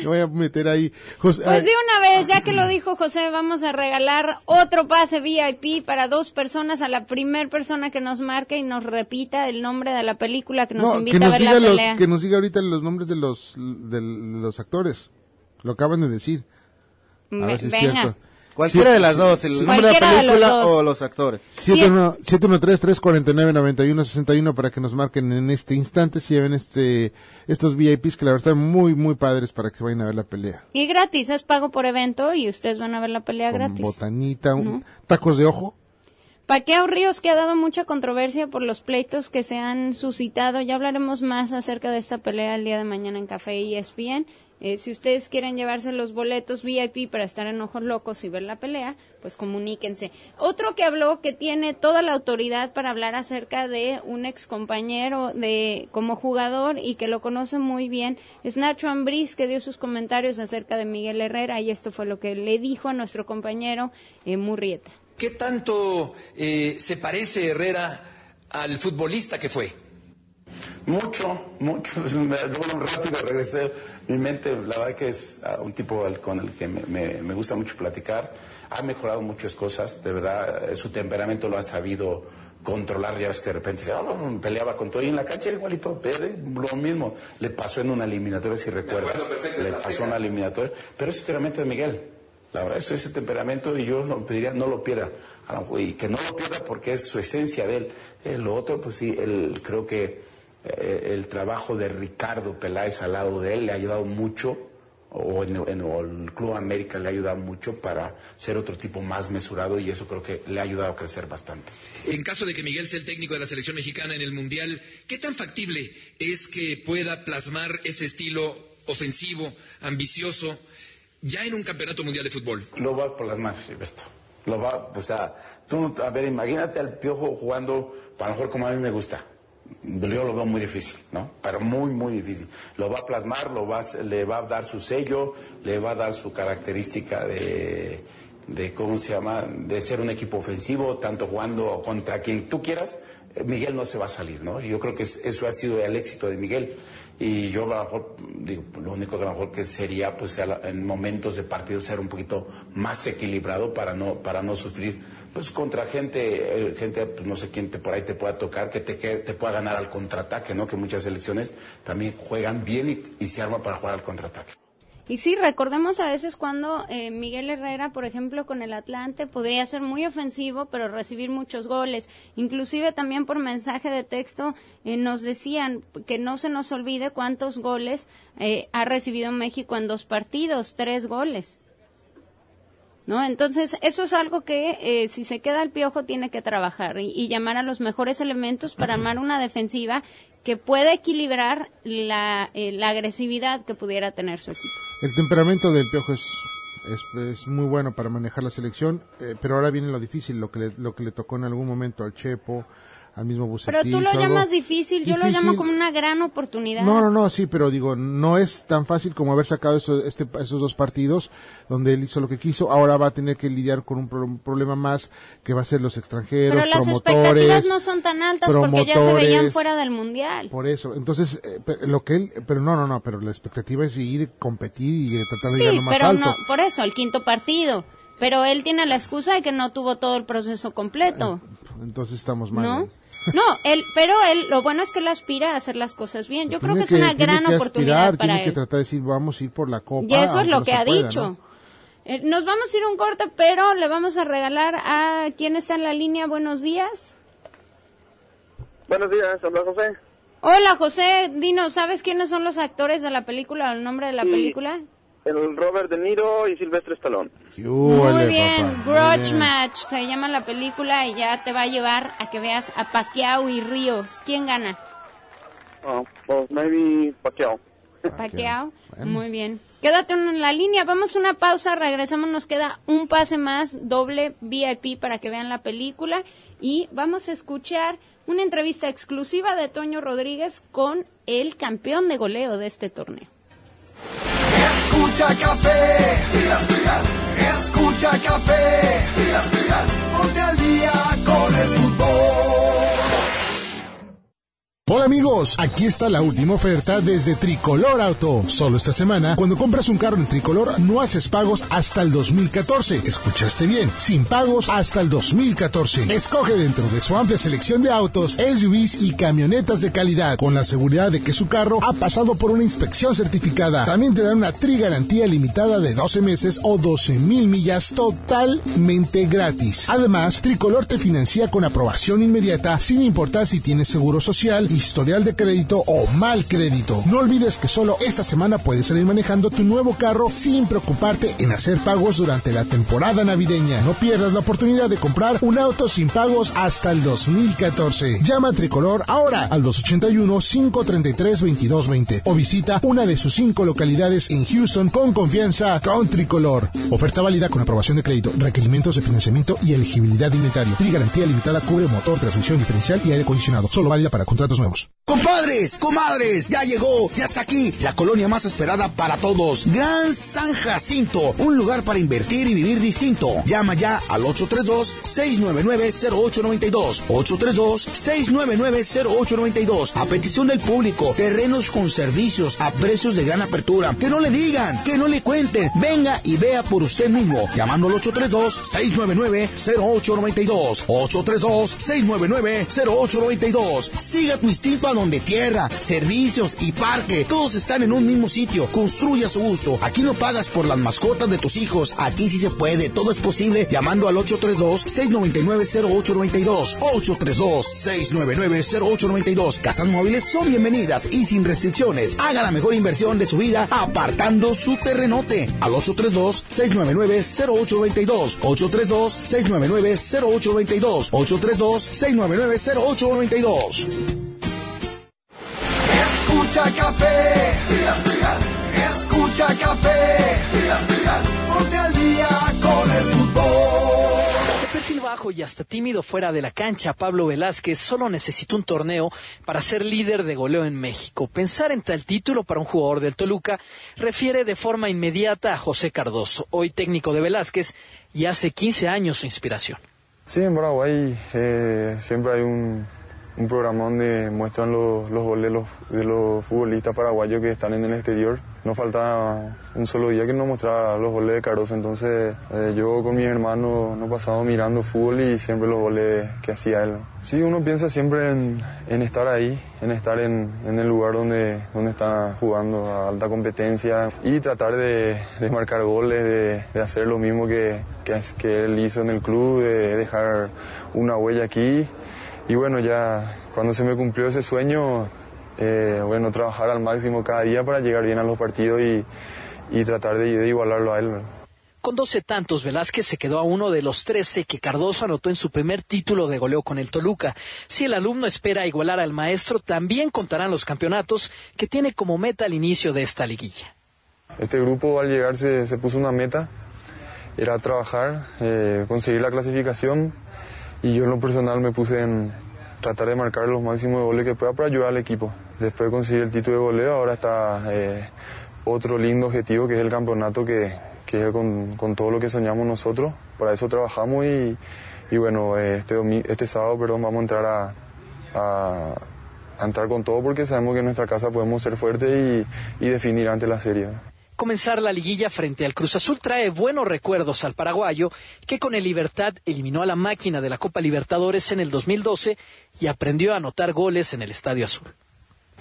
me voy a meter ahí. José, Pues de una vez, ya que lo dijo José, vamos a regalar otro pase VIP para dos personas a la primer persona que nos marque y nos repita el nombre de la película que nos no, invita que a nos ver la diga los, pelea. que nos diga ahorita los nombres de los de los actores. Lo acaban de decir. A Ve- ver si es cierto. Cualquiera Sí, de las dos, el sí. nombre de la Cualquiera de los película o los actores. 713-349-9161 para que nos marquen en este instante si lleven este, estos VIPs que la verdad están muy, muy padres para que vayan a ver la pelea. Y gratis, es pago por evento y ustedes van a ver la pelea Con gratis. botanita, un- ¿No? tacos de ojo. Paqueo Ríos, que ha dado mucha controversia por los pleitos que se han suscitado. Ya hablaremos más acerca de esta pelea el día de mañana en Café y ESPN. Eh, si ustedes quieren llevarse los boletos VIP para estar en Ojos Locos y ver la pelea, pues comuníquense. Otro que habló que tiene toda la autoridad para hablar acerca de un ex compañero de, como jugador y que lo conoce muy bien es Nacho Ambriz, que dio sus comentarios acerca de Miguel Herrera y esto fue lo que le dijo a nuestro compañero eh, Murrieta. ¿Qué tanto eh, se parece Herrera al futbolista que fue? Mucho, mucho. *laughs* Me, bueno, rápido regresé. Mi mente, la verdad que es ah, un tipo con el que me, me- me gusta mucho platicar. Ha mejorado muchas cosas, de verdad. eh, Su temperamento lo ha sabido controlar. Ya ves que de repente se "Oh, peleaba con todo. Y en la cancha igualito, pero lo mismo. Le pasó en una eliminatoria, si recuerdas. perfecto, Le pasó en una eliminatoria. Pero ese temperamento de Miguel. La verdad, eso, ese temperamento y yo lo pediría no lo pierda. Y que no lo pierda porque es su esencia de él. Eh, lo otro, pues sí, él, creo que eh, el trabajo de Ricardo Peláez al lado de él le ha ayudado mucho, o, en, en- o el Club América le ha ayudado mucho para ser otro tipo más mesurado y eso creo que le ha ayudado a crecer bastante. En caso de que Miguel sea el técnico de la selección mexicana en el Mundial, ¿qué tan factible es que pueda plasmar ese estilo ofensivo, ambicioso, ya en un campeonato mundial de fútbol? Lo va por las manos, Gilberto. Lo va, o sea, tú, a ver, imagínate al piojo jugando, a lo mejor como a mí me gusta. Yo lo veo muy difícil, ¿no? Pero muy, muy difícil. Lo va a plasmar, lo va, le va a dar su sello, le va a dar su característica de, de, ¿cómo se llama? De ser un equipo ofensivo, tanto jugando contra quien tú quieras. eh, Miguel no se va a salir, ¿no? Yo creo que es- eso ha sido el éxito de Miguel. y yo a lo mejor digo lo único que a lo mejor que sería pues en momentos de partido ser un poquito más equilibrado para no para no sufrir pues contra gente eh, gente pues no sé quién te por ahí te pueda tocar que te que te pueda ganar al contraataque no que muchas selecciones también juegan bien y, se arma para jugar al contraataque Y sí, recordemos a veces cuando eh, Miguel Herrera, por ejemplo, con el Atlante, podría ser muy ofensivo, pero recibir muchos goles. Inclusive también por mensaje de texto eh, nos decían que no se nos olvide cuántos goles eh, ha recibido México en dos partidos, tres goles. ¿No? Entonces, eso es algo que eh, si se queda el piojo tiene que trabajar y, llamar a los mejores elementos para armar una defensiva que pueda equilibrar la, eh, agresividad que pudiera tener su equipo. El temperamento del Piojo es, es, muy bueno para manejar la selección, eh, pero ahora viene lo difícil, lo que, lo que le tocó en algún momento al Chepo, al mismo Bucetich. Pero tú lo llamas difícil, yo lo llamo como una gran oportunidad. No, no, no, sí, pero digo, no es tan fácil como haber sacado eso- este, esos dos partidos donde él hizo lo que quiso. Ahora va a tener que lidiar con un pro- problema más que va a ser los extranjeros, Pero las promotores. expectativas no son tan altas porque ya se veían fuera del mundial. Por eso, entonces, eh, lo que él, pero no, no, no, pero la expectativa es ir, competir y eh, tratar de Sí, llegar lo más pero alto. no, por eso, el quinto partido. Pero él tiene la excusa de que no tuvo todo el proceso completo, Entonces estamos mal. ¿no? No, él, pero él, lo bueno es que él aspira a hacer las cosas bien. Yo creo que es una tiene gran que oportunidad aspirar, para tiene que él. tratar de decir, vamos a ir por la copa. Y eso es lo que ha pueda, dicho. ¿no? Eh, nos vamos a ir un corte, pero le vamos a regalar a quien está en la línea. Buenos días. Buenos días, habla José. Hola, José. Dinos, ¿sabes quiénes son los actores de la película o el nombre de la Sí. película? El Robert De Niro y Silvestre Stallone. Muy bien, Grudge bien. Match se llama la película y ya te va a llevar a que veas a Pacquiao y Ríos. ¿Quién gana? Oh, pues maybe Pacquiao. Pacquiao. Muy bien. Quédate en la línea, vamos a una pausa, regresamos, nos queda un pase más, doble VIP para que vean la película y vamos a escuchar una entrevista exclusiva de Toño Rodríguez con el campeón de goleo de este torneo. Escucha café y. Escucha café y. Ponte al día con el fútbol. Hola amigos, aquí está la última oferta desde Tricolor Auto. Solo esta semana, cuando compras un carro en Tricolor, no haces pagos hasta el 2014. Escuchaste bien, sin pagos hasta el 2014. Escoge dentro de su amplia selección de autos, SUVs y camionetas de calidad, con la seguridad de que su carro ha pasado por una inspección certificada. También te dan una tri garantía limitada de 12 meses o 12 mil millas totalmente gratis. Además, Tricolor te financia con aprobación inmediata, sin importar si tienes seguro social, historial de crédito o mal crédito. No olvides que solo esta semana puedes salir manejando tu nuevo carro sin preocuparte en hacer pagos durante la temporada navideña. No pierdas la oportunidad de comprar un auto sin pagos hasta el 2014. Llama a Tricolor ahora al 281-533-2220 o visita una de sus cinco localidades en Houston con confianza con Tricolor. Oferta válida con aprobación de crédito, requerimientos de financiamiento y elegibilidad de inventario. Tri garantía limitada cubre motor, transmisión diferencial y aire acondicionado. Solo válida para contratos Compadres, comadres, ya llegó, ya está aquí, la colonia más esperada para todos. Gran San Jacinto, un lugar para invertir y vivir distinto. Llama ya al 832-699-0892. 832-699-0892. A petición del público, terrenos con servicios a precios de gran apertura. Que no le digan, que no le cuenten. Venga y vea por usted mismo. Llamando al 832-699-0892. 832-699-0892. Siga tu instinto a donde tierra, servicios y parque, todos están en un mismo sitio. Construye a su gusto. Aquí no pagas por las mascotas de tus hijos. Aquí sí se puede. Todo es posible llamando al 832-699-0892. 832-699-0892. Casas móviles son bienvenidas y sin restricciones. Haga la mejor inversión de su vida apartando su terrenote al 832-699-0892. 832-699-0892. 832-699-0892. Escucha café y las pegar. Escucha café y las pegar. Ponte al día con el fútbol. De perfil bajo y hasta tímido fuera de la cancha, Pablo Velázquez solo necesita un torneo para ser líder de goleo en México. Pensar en tal título para un jugador del Toluca refiere de forma inmediata a José Cardoso, hoy técnico de Velázquez y hace 15 años su inspiración. Sí, en Bravo, ahí eh, siempre hay un, un programa donde muestran los, los goles de los, futbolistas paraguayos que están en el exterior. No falta un solo día que nos mostrara los goles de Cardoso, entonces eh, yo con mis hermanos nos pasamos mirando fútbol y siempre los goles que hacía él. Sí, uno piensa siempre en, estar ahí, en estar en, el lugar donde, donde está jugando a alta competencia y tratar de, de marcar goles, de, de, hacer lo mismo que, que, que él hizo en el club, de dejar una huella aquí. Y bueno, ya cuando se me cumplió ese sueño, eh, bueno, trabajar al máximo cada día para llegar bien a los partidos y, y tratar de, de, igualarlo a él. Con 12 tantos, Velázquez se quedó a uno de los 13 que Cardoso anotó en su primer título de goleo con el Toluca. Si el alumno espera igualar al maestro, también contarán los campeonatos que tiene como meta al inicio de esta liguilla. Este grupo al llegar se, se puso una meta, era trabajar, eh, conseguir la clasificación y yo en lo personal me puse en tratar de marcar los máximos de goles que pueda para ayudar al equipo. Después de conseguir el título de goleo, ahora está eh, otro lindo objetivo que es el campeonato que, que es con, con, todo lo que soñamos nosotros. Para eso trabajamos y, y bueno, este, este sábado perdón, vamos a entrar a, a, a, entrar con todo porque sabemos que en nuestra casa podemos ser fuertes y, y definir ante la serie. Comenzar la liguilla frente al Cruz Azul trae buenos recuerdos al paraguayo, que con el Libertad eliminó a la máquina de la Copa Libertadores en el 2012 y aprendió a anotar goles en el Estadio Azul.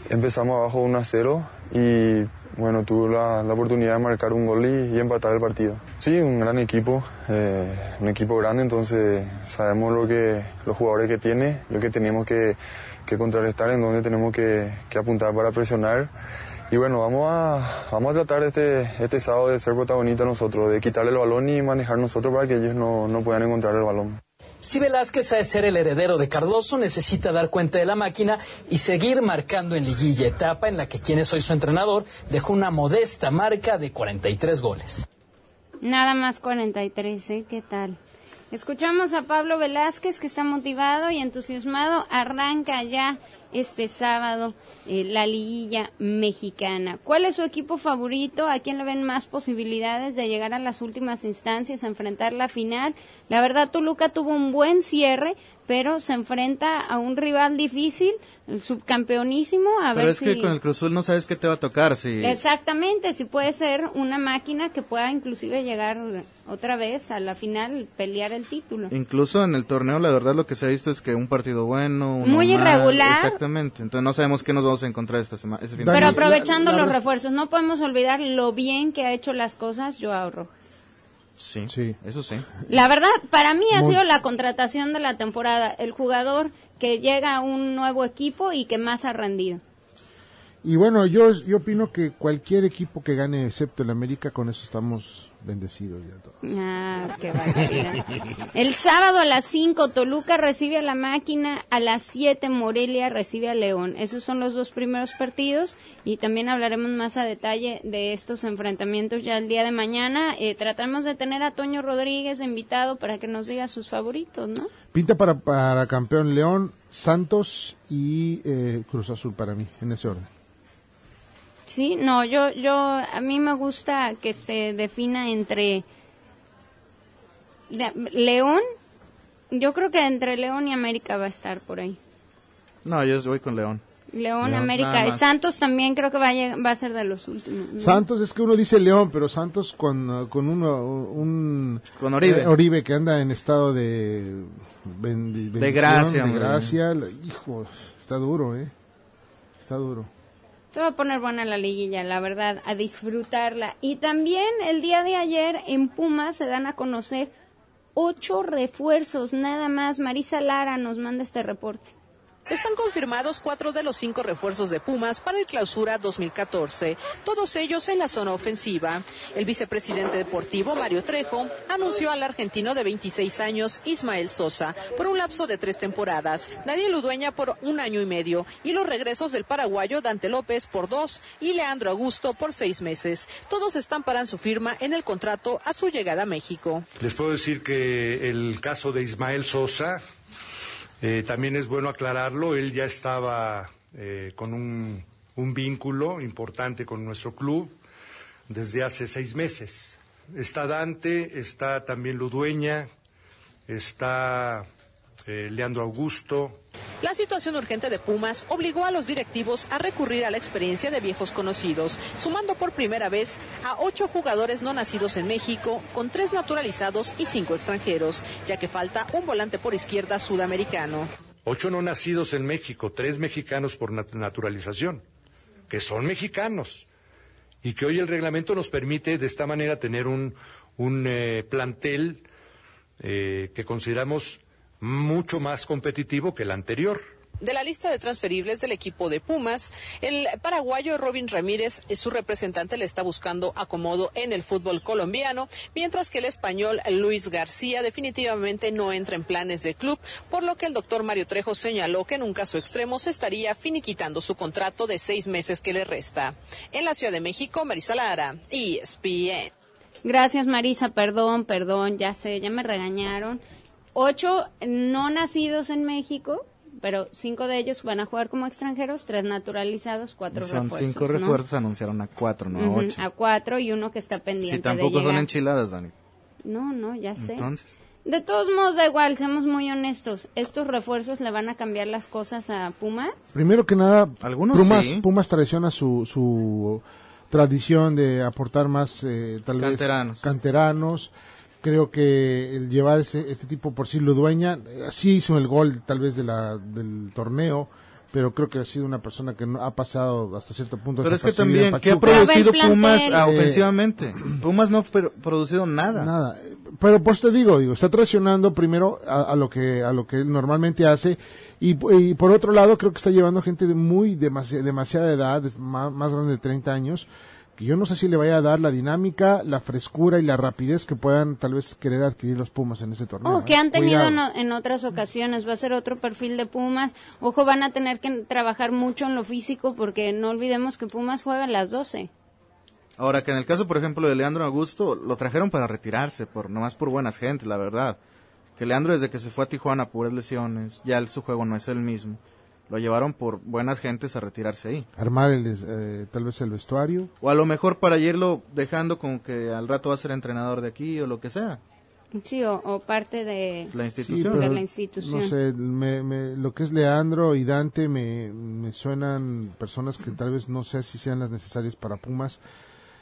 Empezamos abajo 1 a 0 y bueno, tuve la, la, oportunidad de marcar un gol y, empatar el partido. Sí, un gran equipo, eh, un equipo grande, entonces sabemos lo que los jugadores que tiene, lo que tenemos que, contrarrestar, en donde tenemos que apuntar para presionar. Y bueno, vamos a, vamos a tratar este, este sábado de ser protagonistas nosotros, de quitarle el balón y manejar nosotros para que ellos no, no puedan encontrar el balón. Si Velázquez sabe ser el heredero de Cardoso, necesita dar cuenta de la máquina y seguir marcando en liguilla, etapa en la que quien es hoy su entrenador dejó una modesta marca de 43 goles. Nada más 43, ¿eh? ¿Qué tal? Escuchamos a Pablo Velázquez que está motivado y entusiasmado. Arranca ya este sábado eh, la liguilla mexicana. ¿Cuál es su equipo favorito? ¿A quién le ven más posibilidades de llegar a las últimas instancias, a enfrentar la final? La verdad, Toluca tuvo un buen cierre, pero se enfrenta a un rival difícil, el subcampeonísimo. A pero ver es si... que con el Cruz Azul no sabes qué te va a tocar. Si... Exactamente, si puede ser una máquina que pueda inclusive llegar otra vez a la final, pelear el título. Incluso en el torneo, la verdad, lo que se ha visto es que un partido bueno, uno muy irregular. Exactamente, entonces no sabemos qué nos vamos a encontrar esta semana. Este fin Pero de aprovechando la- la- los refuerzos, no podemos olvidar lo bien que ha hecho las cosas Joao Rojas. Sí, sí, eso sí. La verdad, para mí ha Muy- sido la contratación de la temporada, el jugador que llega a un nuevo equipo y que más ha rendido. Y bueno, yo, yo opino que cualquier equipo que gane, excepto el América, con eso estamos bendecidos ya todos. Ah, qué barbaridad. El sábado a las 5 Toluca recibe a la máquina, a las 7 Morelia recibe a León. Esos son los dos primeros partidos y también hablaremos más a detalle de estos enfrentamientos ya el día de mañana. Eh, tratamos de tener a Toño Rodríguez invitado para que nos diga sus favoritos, ¿no? Pinta para, para campeón León, Santos y eh, Cruz Azul para mí, en ese orden. Sí, no, yo, yo, a mí me gusta que se defina entre de- León, yo creo que entre León y América va a estar por ahí. No, yo voy con León. León, León, América. más. Santos también creo que va a, lleg- va a ser de los últimos. ¿no? Santos es que uno dice León, pero Santos con, con uno, un Con Oribe. eh, Oribe que anda en estado de bendición, gracia, de gracia. Hijo, está duro, eh. Está duro. Se va a poner buena la liguilla, la verdad, a disfrutarla. Y también el día de ayer en Pumas se dan a conocer ocho refuerzos, nada más. Marisa Lara nos manda este reporte. Están confirmados cuatro de los cinco refuerzos de Pumas para el clausura 2014, todos ellos en la zona ofensiva. El vicepresidente deportivo Mario Trejo anunció al argentino de 26 años Ismael Sosa por un lapso de tres temporadas, Daniel Udueña por un año y medio y los regresos del paraguayo Dante López por dos y Leandro Augusto por seis meses. Todos estamparan su firma en el contrato a su llegada a México. Les puedo decir que el caso de Ismael Sosa, eh, también es bueno aclararlo, él ya estaba eh, con un, vínculo importante con nuestro club desde hace seis meses. Está Dante, está también Ludueña, está eh, Leandro Augusto, La situación urgente de Pumas obligó a los directivos a recurrir a la experiencia de viejos conocidos, sumando por primera vez a ocho jugadores no nacidos en México, con tres naturalizados y cinco extranjeros, ya que falta un volante por izquierda sudamericano. Ocho no nacidos en México, tres mexicanos por nat- naturalización, que son mexicanos. Y que hoy el reglamento nos permite de esta manera tener un, un eh, plantel eh, que consideramos mucho más competitivo que el anterior. De la lista de transferibles del equipo de Pumas, el paraguayo Robin Ramírez, eh, su representante, le está buscando acomodo en el fútbol colombiano, mientras que el español Luis García definitivamente no entra en planes de club, por lo que el doctor Mario Trejo señaló que en un caso extremo se estaría finiquitando su contrato de seis meses que le resta. En la Ciudad de México, Marisa Lara, ESPN. Gracias, Marisa. Perdón, perdón, ya sé, ya me regañaron. Ocho no nacidos en México, pero cinco de ellos van a jugar como extranjeros, tres naturalizados, cuatro Son refuerzos. cinco ¿no? refuerzos, anunciaron a cuatro, no a ocho. a cuatro y uno que está pendiente Si tampoco de son enchiladas, Dani. No, no, ya sé. Entonces, De todos modos, da igual, seamos muy honestos. ¿Estos refuerzos le van a cambiar las cosas a Pumas? Primero que nada, Algunos Pumas, sí. Pumas traiciona su, su tradición de aportar más, eh, tal Canteranos. vez, canteranos. Creo que el llevar ese- este tipo por sí lo dueña, sí hizo el gol tal vez de la, del torneo, pero creo que ha sido una persona que no, ha pasado hasta cierto punto. pero es que también, ¿qué ha producido Pumas ah, Eh, ofensivamente? Pumas no ha pro- producido nada. Nada. Pero pues te digo, digo, está traicionando primero a, a lo que a lo que él normalmente hace y, y por otro lado creo que está llevando gente de muy demasi- demasiada edad, más, más grande de 30 años, que yo no sé si le vaya a dar la dinámica, la frescura y la rapidez que puedan tal vez querer adquirir los Pumas en ese torneo. Oh, que ¿eh? han tenido en otras ocasiones. Va a ser otro perfil de Pumas. Ojo, van a tener que trabajar mucho en lo físico porque no olvidemos que Pumas juega a las 12. Ahora que en el caso, por ejemplo, de Leandro Augusto, lo trajeron para retirarse, por nomás por buenas gentes, la verdad. Que Leandro desde que se fue a Tijuana, puras lesiones, ya el- su juego no es el mismo. Lo llevaron por buenas gentes a retirarse ahí. Armar el, eh, tal vez el vestuario. O a lo mejor para irlo dejando como que al rato va a ser entrenador de aquí o lo que sea. Sí, o, o parte de La Sí, institución. de pero la institución. No sé, me, me- lo que es Leandro y Dante me, me suenan personas que tal vez no sé si sean las necesarias para Pumas.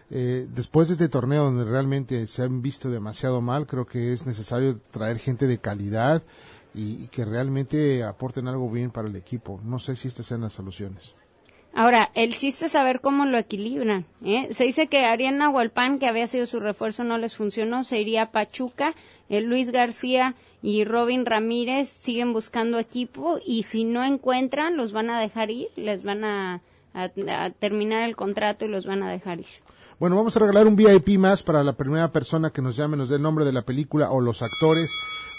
Eh, después de este torneo donde realmente se han visto demasiado mal, creo que es necesario traer gente de calidad y, y que realmente aporten algo bien para el equipo. No sé si estas sean las soluciones. Ahora, el chiste es saber cómo lo equilibran. ¿eh? Se dice que Ariel Nahualpan, que había sido su refuerzo, no les funcionó, se iría a Pachuca. Eh, Luis García y Robin Ramírez siguen buscando equipo y si no encuentran, los van a dejar ir, les van a, a- a terminar el contrato y los van a dejar ir. Bueno, vamos a regalar un VIP más para la primera persona que nos llame, nos dé el nombre de la película o los actores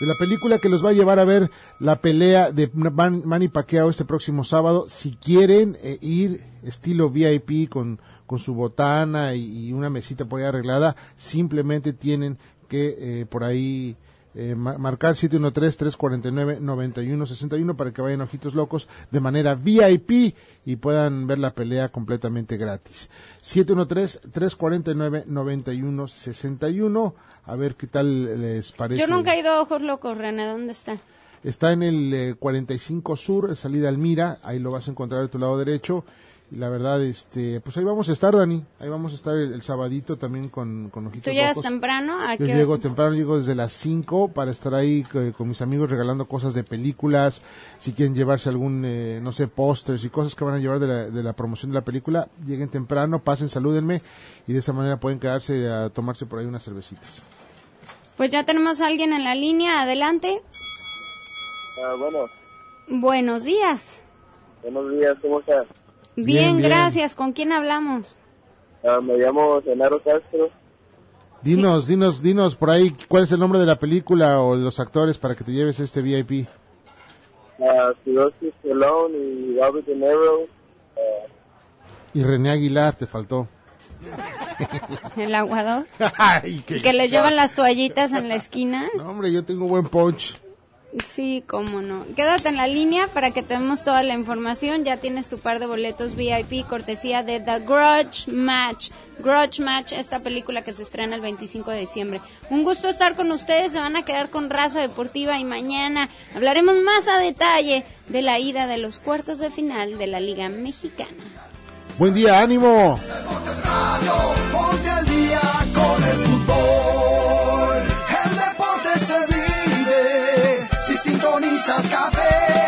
de la película que los va a llevar a ver la pelea de Man- Manny Pacquiao este próximo sábado. Si quieren eh, ir estilo VIP con, con su botana y, una mesita por ahí arreglada, simplemente tienen que eh, por ahí eh, ma- marcar 713-349-9161 para que vayan Ojitos Locos de manera VIP y puedan ver la pelea completamente gratis. 713-349-9161. A ver qué tal les parece. Yo nunca he ido a Ojos Locos, René, ¿dónde está? Está en el eh, 45 Sur, salida Almira, ahí lo vas a encontrar a tu lado derecho. Y la verdad, este, pues ahí vamos a estar, Dani. Ahí vamos a estar el, el sabadito también con, con Ojitos ¿Tú llegas Locos. temprano? ¿A Yo qué- llego temprano, llego desde las 5 para estar ahí con mis amigos regalando cosas de películas. Si quieren llevarse algún, eh, no sé, pósters y cosas que van a llevar de la, de la promoción de la película, lleguen temprano, pasen, salúdenme y de esa manera pueden quedarse a tomarse por ahí unas cervecitas. Pues ya tenemos a alguien en la línea, adelante. Ah, bueno, Buenos días. buenos días, ¿cómo estás? Bien, Bien, bien. gracias. ¿Con quién hablamos? Ah, me llamo Genaro Castro. Dinos, dinos, dinos por ahí cuál es el nombre de la película o de los actores para que te lleves este VIP. Uh, Sylvester Stallone y Robert De Niro. ah, Y René Aguilar te faltó. *laughs* El aguador. *laughs* Ay, que le llevan las toallitas en la esquina. No, hombre, yo tengo buen punch. Sí, cómo no. Quédate en la línea para que te demos toda la información. Ya tienes tu par de boletos VIP cortesía de The Grudge Match. Grudge Match, esta película que se estrena el 25 de diciembre. Un gusto estar con ustedes. Se van a quedar con Raza Deportiva y mañana hablaremos más a detalle de la ida de los cuartos de final de la Liga Mexicana. Buen día, ánimo. Ponte al día sintonizas café.